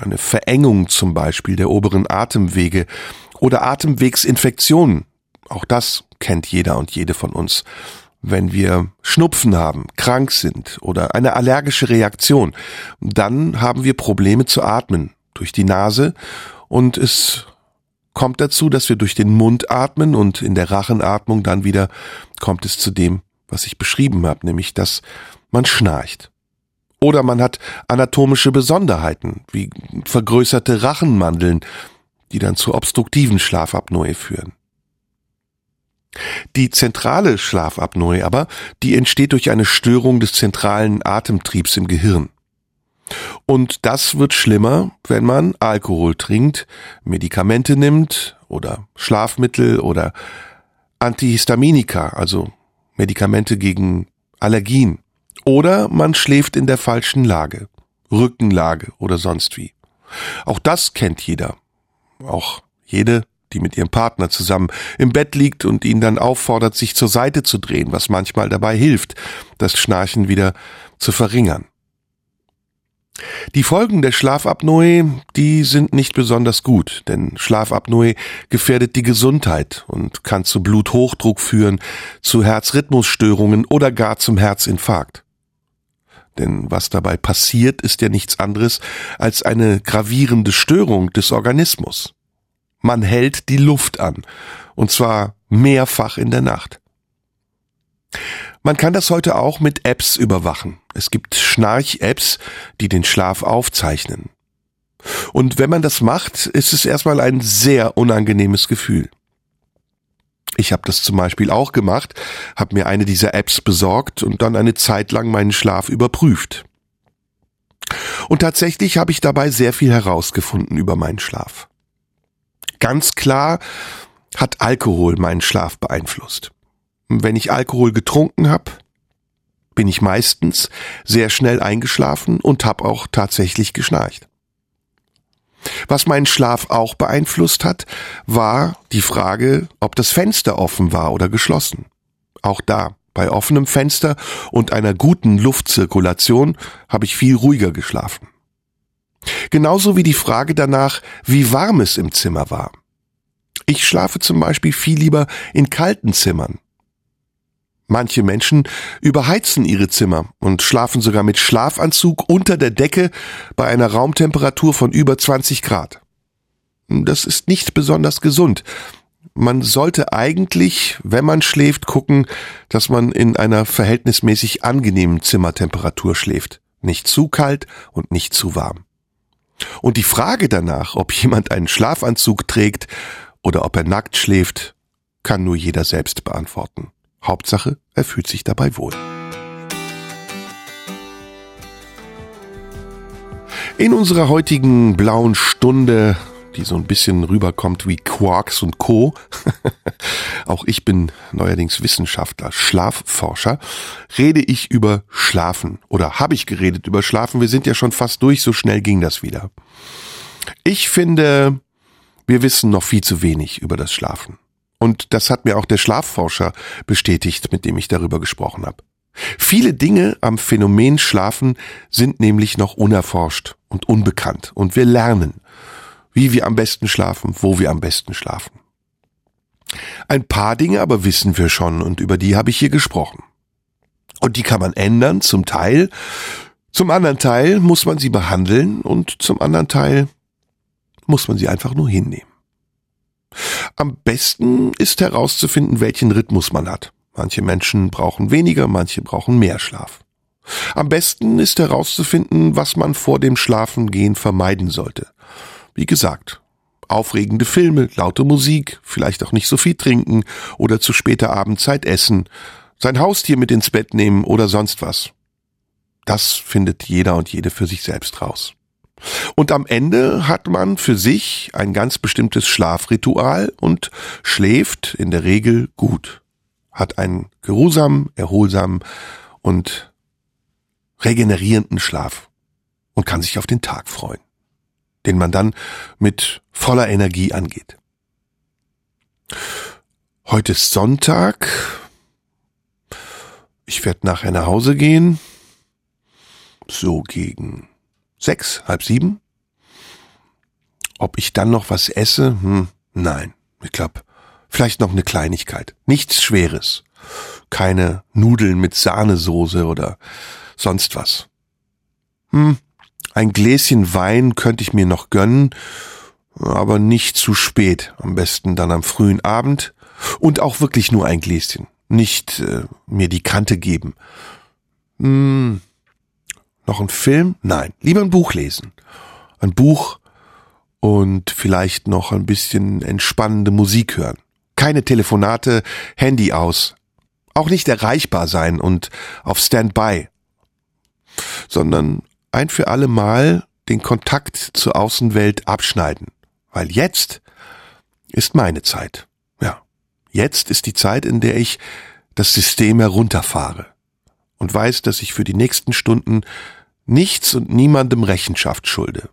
[SPEAKER 1] Eine Verengung zum Beispiel der oberen Atemwege oder Atemwegsinfektionen. Auch das kennt jeder und jede von uns. Wenn wir Schnupfen haben, krank sind oder eine allergische Reaktion, dann haben wir Probleme zu atmen durch die Nase und es kommt dazu, dass wir durch den Mund atmen und in der Rachenatmung dann wieder kommt es zu dem, was ich beschrieben habe, nämlich dass man schnarcht. Oder man hat anatomische Besonderheiten, wie vergrößerte Rachenmandeln, die dann zu obstruktiven Schlafapnoe führen. Die zentrale Schlafapnoe aber, die entsteht durch eine Störung des zentralen Atemtriebs im Gehirn. Und das wird schlimmer, wenn man Alkohol trinkt, Medikamente nimmt oder Schlafmittel oder Antihistaminika, also Medikamente gegen Allergien. Oder man schläft in der falschen Lage, Rückenlage oder sonst wie. Auch das kennt jeder. Auch jede, die mit ihrem Partner zusammen im Bett liegt und ihn dann auffordert, sich zur Seite zu drehen, was manchmal dabei hilft, das Schnarchen wieder zu verringern. Die Folgen der Schlafapnoe, die sind nicht besonders gut, denn Schlafapnoe gefährdet die Gesundheit und kann zu Bluthochdruck führen, zu Herzrhythmusstörungen oder gar zum Herzinfarkt. Denn was dabei passiert, ist ja nichts anderes als eine gravierende Störung des Organismus. Man hält die Luft an, und zwar mehrfach in der Nacht. Man kann das heute auch mit Apps überwachen. Es gibt Schnarch-Apps, die den Schlaf aufzeichnen. Und wenn man das macht, ist es erstmal ein sehr unangenehmes Gefühl. Ich habe das zum Beispiel auch gemacht, habe mir eine dieser Apps besorgt und dann eine Zeit lang meinen Schlaf überprüft. Und tatsächlich habe ich dabei sehr viel herausgefunden über meinen Schlaf. Ganz klar hat Alkohol meinen Schlaf beeinflusst. Wenn ich Alkohol getrunken habe, bin ich meistens sehr schnell eingeschlafen und habe auch tatsächlich geschnarcht. Was meinen Schlaf auch beeinflusst hat, war die Frage, ob das Fenster offen war oder geschlossen. Auch da, bei offenem Fenster und einer guten Luftzirkulation, habe ich viel ruhiger geschlafen. Genauso wie die Frage danach, wie warm es im Zimmer war. Ich schlafe zum Beispiel viel lieber in kalten Zimmern. Manche Menschen überheizen ihre Zimmer und schlafen sogar mit Schlafanzug unter der Decke bei einer Raumtemperatur von über 20 Grad. Das ist nicht besonders gesund. Man sollte eigentlich, wenn man schläft, gucken, dass man in einer verhältnismäßig angenehmen Zimmertemperatur schläft. Nicht zu kalt und nicht zu warm. Und die Frage danach, ob jemand einen Schlafanzug trägt oder ob er nackt schläft, kann nur jeder selbst beantworten. Hauptsache, er fühlt sich dabei wohl. In unserer heutigen blauen Stunde, die so ein bisschen rüberkommt wie Quarks und Co. Auch ich bin neuerdings Wissenschaftler, Schlafforscher, rede ich über Schlafen oder habe ich geredet über Schlafen. Wir sind ja schon fast durch, so schnell ging das wieder. Ich finde, wir wissen noch viel zu wenig über das Schlafen. Und das hat mir auch der Schlafforscher bestätigt, mit dem ich darüber gesprochen habe. Viele Dinge am Phänomen Schlafen sind nämlich noch unerforscht und unbekannt. Und wir lernen, wie wir am besten schlafen, wo wir am besten schlafen. Ein paar Dinge aber wissen wir schon und über die habe ich hier gesprochen. Und die kann man ändern, zum Teil. Zum anderen Teil muss man sie behandeln und zum anderen Teil muss man sie einfach nur hinnehmen. Am besten ist herauszufinden, welchen Rhythmus man hat. Manche Menschen brauchen weniger, manche brauchen mehr Schlaf. Am besten ist herauszufinden, was man vor dem Schlafengehen vermeiden sollte. Wie gesagt, aufregende Filme, laute Musik, vielleicht auch nicht so viel trinken oder zu später Abendzeit essen, sein Haustier mit ins Bett nehmen oder sonst was. Das findet jeder und jede für sich selbst raus. Und am Ende hat man für sich ein ganz bestimmtes Schlafritual und schläft in der Regel gut. Hat einen geruhsamen, erholsamen und regenerierenden Schlaf und kann sich auf den Tag freuen, den man dann mit voller Energie angeht. Heute ist Sonntag. Ich werde nachher nach Hause gehen. So gegen sechs, halb sieben. Ob ich dann noch was esse? Hm, nein. Ich glaube, vielleicht noch eine Kleinigkeit. Nichts Schweres. Keine Nudeln mit Sahnesoße oder sonst was. Hm, ein Gläschen Wein könnte ich mir noch gönnen, aber nicht zu spät. Am besten dann am frühen Abend und auch wirklich nur ein Gläschen. Nicht äh, mir die Kante geben. Hm, noch ein Film? Nein, lieber ein Buch lesen. Ein Buch und vielleicht noch ein bisschen entspannende Musik hören. Keine Telefonate, Handy aus. Auch nicht erreichbar sein und auf Standby. Sondern ein für alle Mal den Kontakt zur Außenwelt abschneiden. Weil jetzt ist meine Zeit. Ja, jetzt ist die Zeit, in der ich das System herunterfahre und weiß, dass ich für die nächsten Stunden nichts und niemandem Rechenschaft schulde,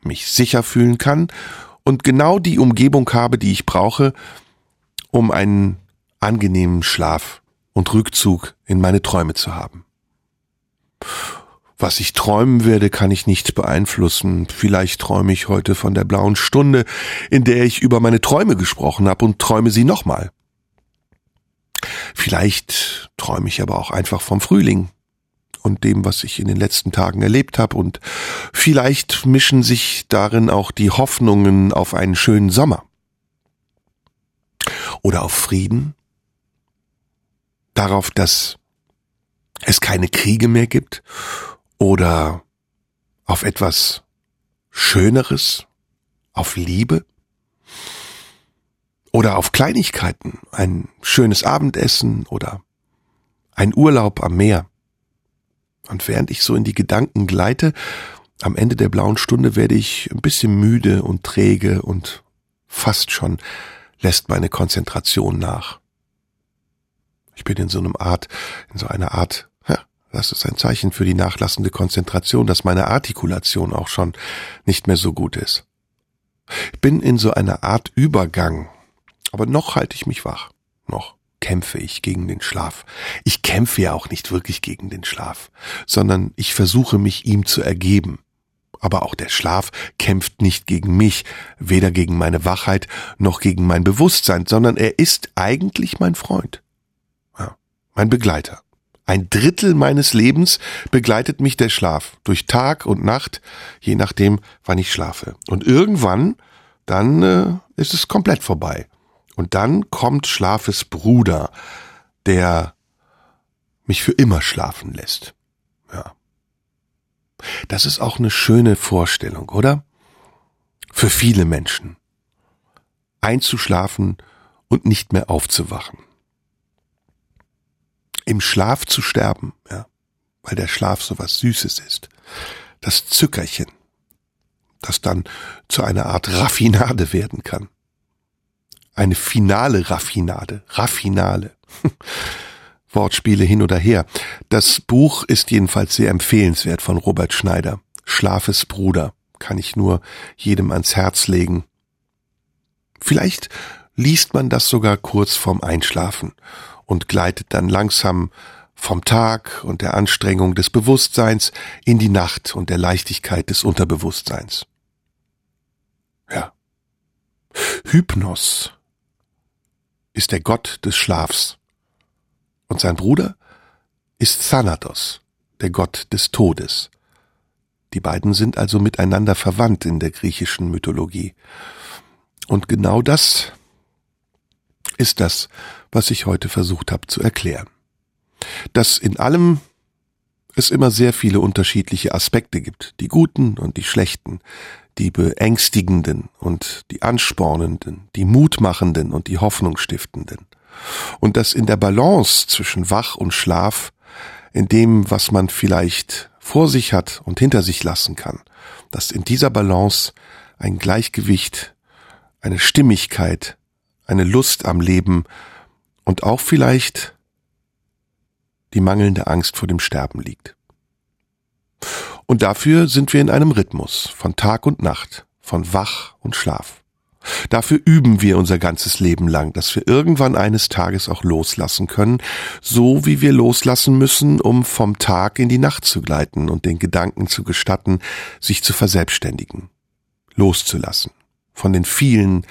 [SPEAKER 1] mich sicher fühlen kann und genau die Umgebung habe, die ich brauche, um einen angenehmen Schlaf und Rückzug in meine Träume zu haben. Was ich träumen werde, kann ich nicht beeinflussen. Vielleicht träume ich heute von der blauen Stunde, in der ich über meine Träume gesprochen habe und träume sie nochmal. Vielleicht träume ich aber auch einfach vom Frühling, und dem, was ich in den letzten Tagen erlebt habe. Und vielleicht mischen sich darin auch die Hoffnungen auf einen schönen Sommer. Oder auf Frieden. Darauf, dass es keine Kriege mehr gibt. Oder auf etwas Schöneres. Auf Liebe. Oder auf Kleinigkeiten. Ein schönes Abendessen oder ein Urlaub am Meer. Und während ich so in die Gedanken gleite, am Ende der blauen Stunde werde ich ein bisschen müde und träge und fast schon lässt meine Konzentration nach. Ich bin in so einem Art, in so einer Art, das ist ein Zeichen für die nachlassende Konzentration, dass meine Artikulation auch schon nicht mehr so gut ist. Ich bin in so einer Art Übergang, aber noch halte ich mich wach, noch kämpfe ich gegen den Schlaf. Ich kämpfe ja auch nicht wirklich gegen den Schlaf, sondern ich versuche mich ihm zu ergeben. Aber auch der Schlaf kämpft nicht gegen mich, weder gegen meine Wachheit noch gegen mein Bewusstsein, sondern er ist eigentlich mein Freund. Ja, mein Begleiter. Ein Drittel meines Lebens begleitet mich der Schlaf durch Tag und Nacht, je nachdem, wann ich schlafe. Und irgendwann, dann äh, ist es komplett vorbei. Und dann kommt Schlafes Bruder, der mich für immer schlafen lässt. Ja. Das ist auch eine schöne Vorstellung, oder? Für viele Menschen. Einzuschlafen und nicht mehr aufzuwachen. Im Schlaf zu sterben, ja, weil der Schlaf so was Süßes ist. Das Zückerchen, das dann zu einer Art Raffinade werden kann. Eine finale Raffinade, Raffinale. Wortspiele hin oder her. Das Buch ist jedenfalls sehr empfehlenswert von Robert Schneider. Schlafes Bruder kann ich nur jedem ans Herz legen. Vielleicht liest man das sogar kurz vorm Einschlafen und gleitet dann langsam vom Tag und der Anstrengung des Bewusstseins in die Nacht und der Leichtigkeit des Unterbewusstseins. Ja. Hypnos ist der Gott des Schlafs und sein Bruder ist Thanatos, der Gott des Todes. Die beiden sind also miteinander verwandt in der griechischen Mythologie. Und genau das ist das, was ich heute versucht habe zu erklären. Dass in allem es immer sehr viele unterschiedliche Aspekte gibt, die guten und die schlechten, die beängstigenden und die anspornenden, die mutmachenden und die hoffnungsstiftenden und dass in der Balance zwischen Wach und Schlaf, in dem, was man vielleicht vor sich hat und hinter sich lassen kann, dass in dieser Balance ein Gleichgewicht, eine Stimmigkeit, eine Lust am Leben und auch vielleicht die mangelnde Angst vor dem Sterben liegt. Und dafür sind wir in einem Rhythmus von Tag und Nacht, von Wach und Schlaf. Dafür üben wir unser ganzes Leben lang, dass wir irgendwann eines Tages auch loslassen können, so wie wir loslassen müssen, um vom Tag in die Nacht zu gleiten und den Gedanken zu gestatten, sich zu verselbstständigen, loszulassen von den vielen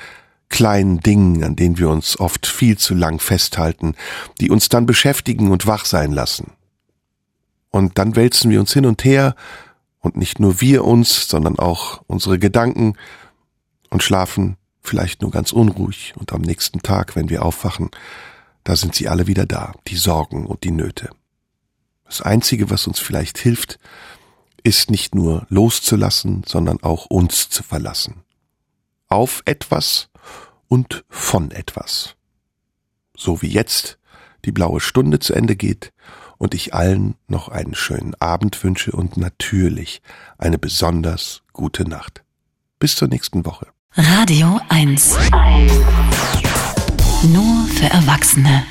[SPEAKER 1] kleinen Dingen, an denen wir uns oft viel zu lang festhalten, die uns dann beschäftigen und wach sein lassen. Und dann wälzen wir uns hin und her, und nicht nur wir uns, sondern auch unsere Gedanken, und schlafen vielleicht nur ganz unruhig und am nächsten Tag, wenn wir aufwachen, da sind sie alle wieder da, die Sorgen und die Nöte. Das Einzige, was uns vielleicht hilft, ist nicht nur loszulassen, sondern auch uns zu verlassen. Auf etwas und von etwas. So wie jetzt die blaue Stunde zu Ende geht und ich allen noch einen schönen Abend wünsche und natürlich eine besonders gute Nacht. Bis zur nächsten Woche.
[SPEAKER 2] Radio 1. Nur für Erwachsene.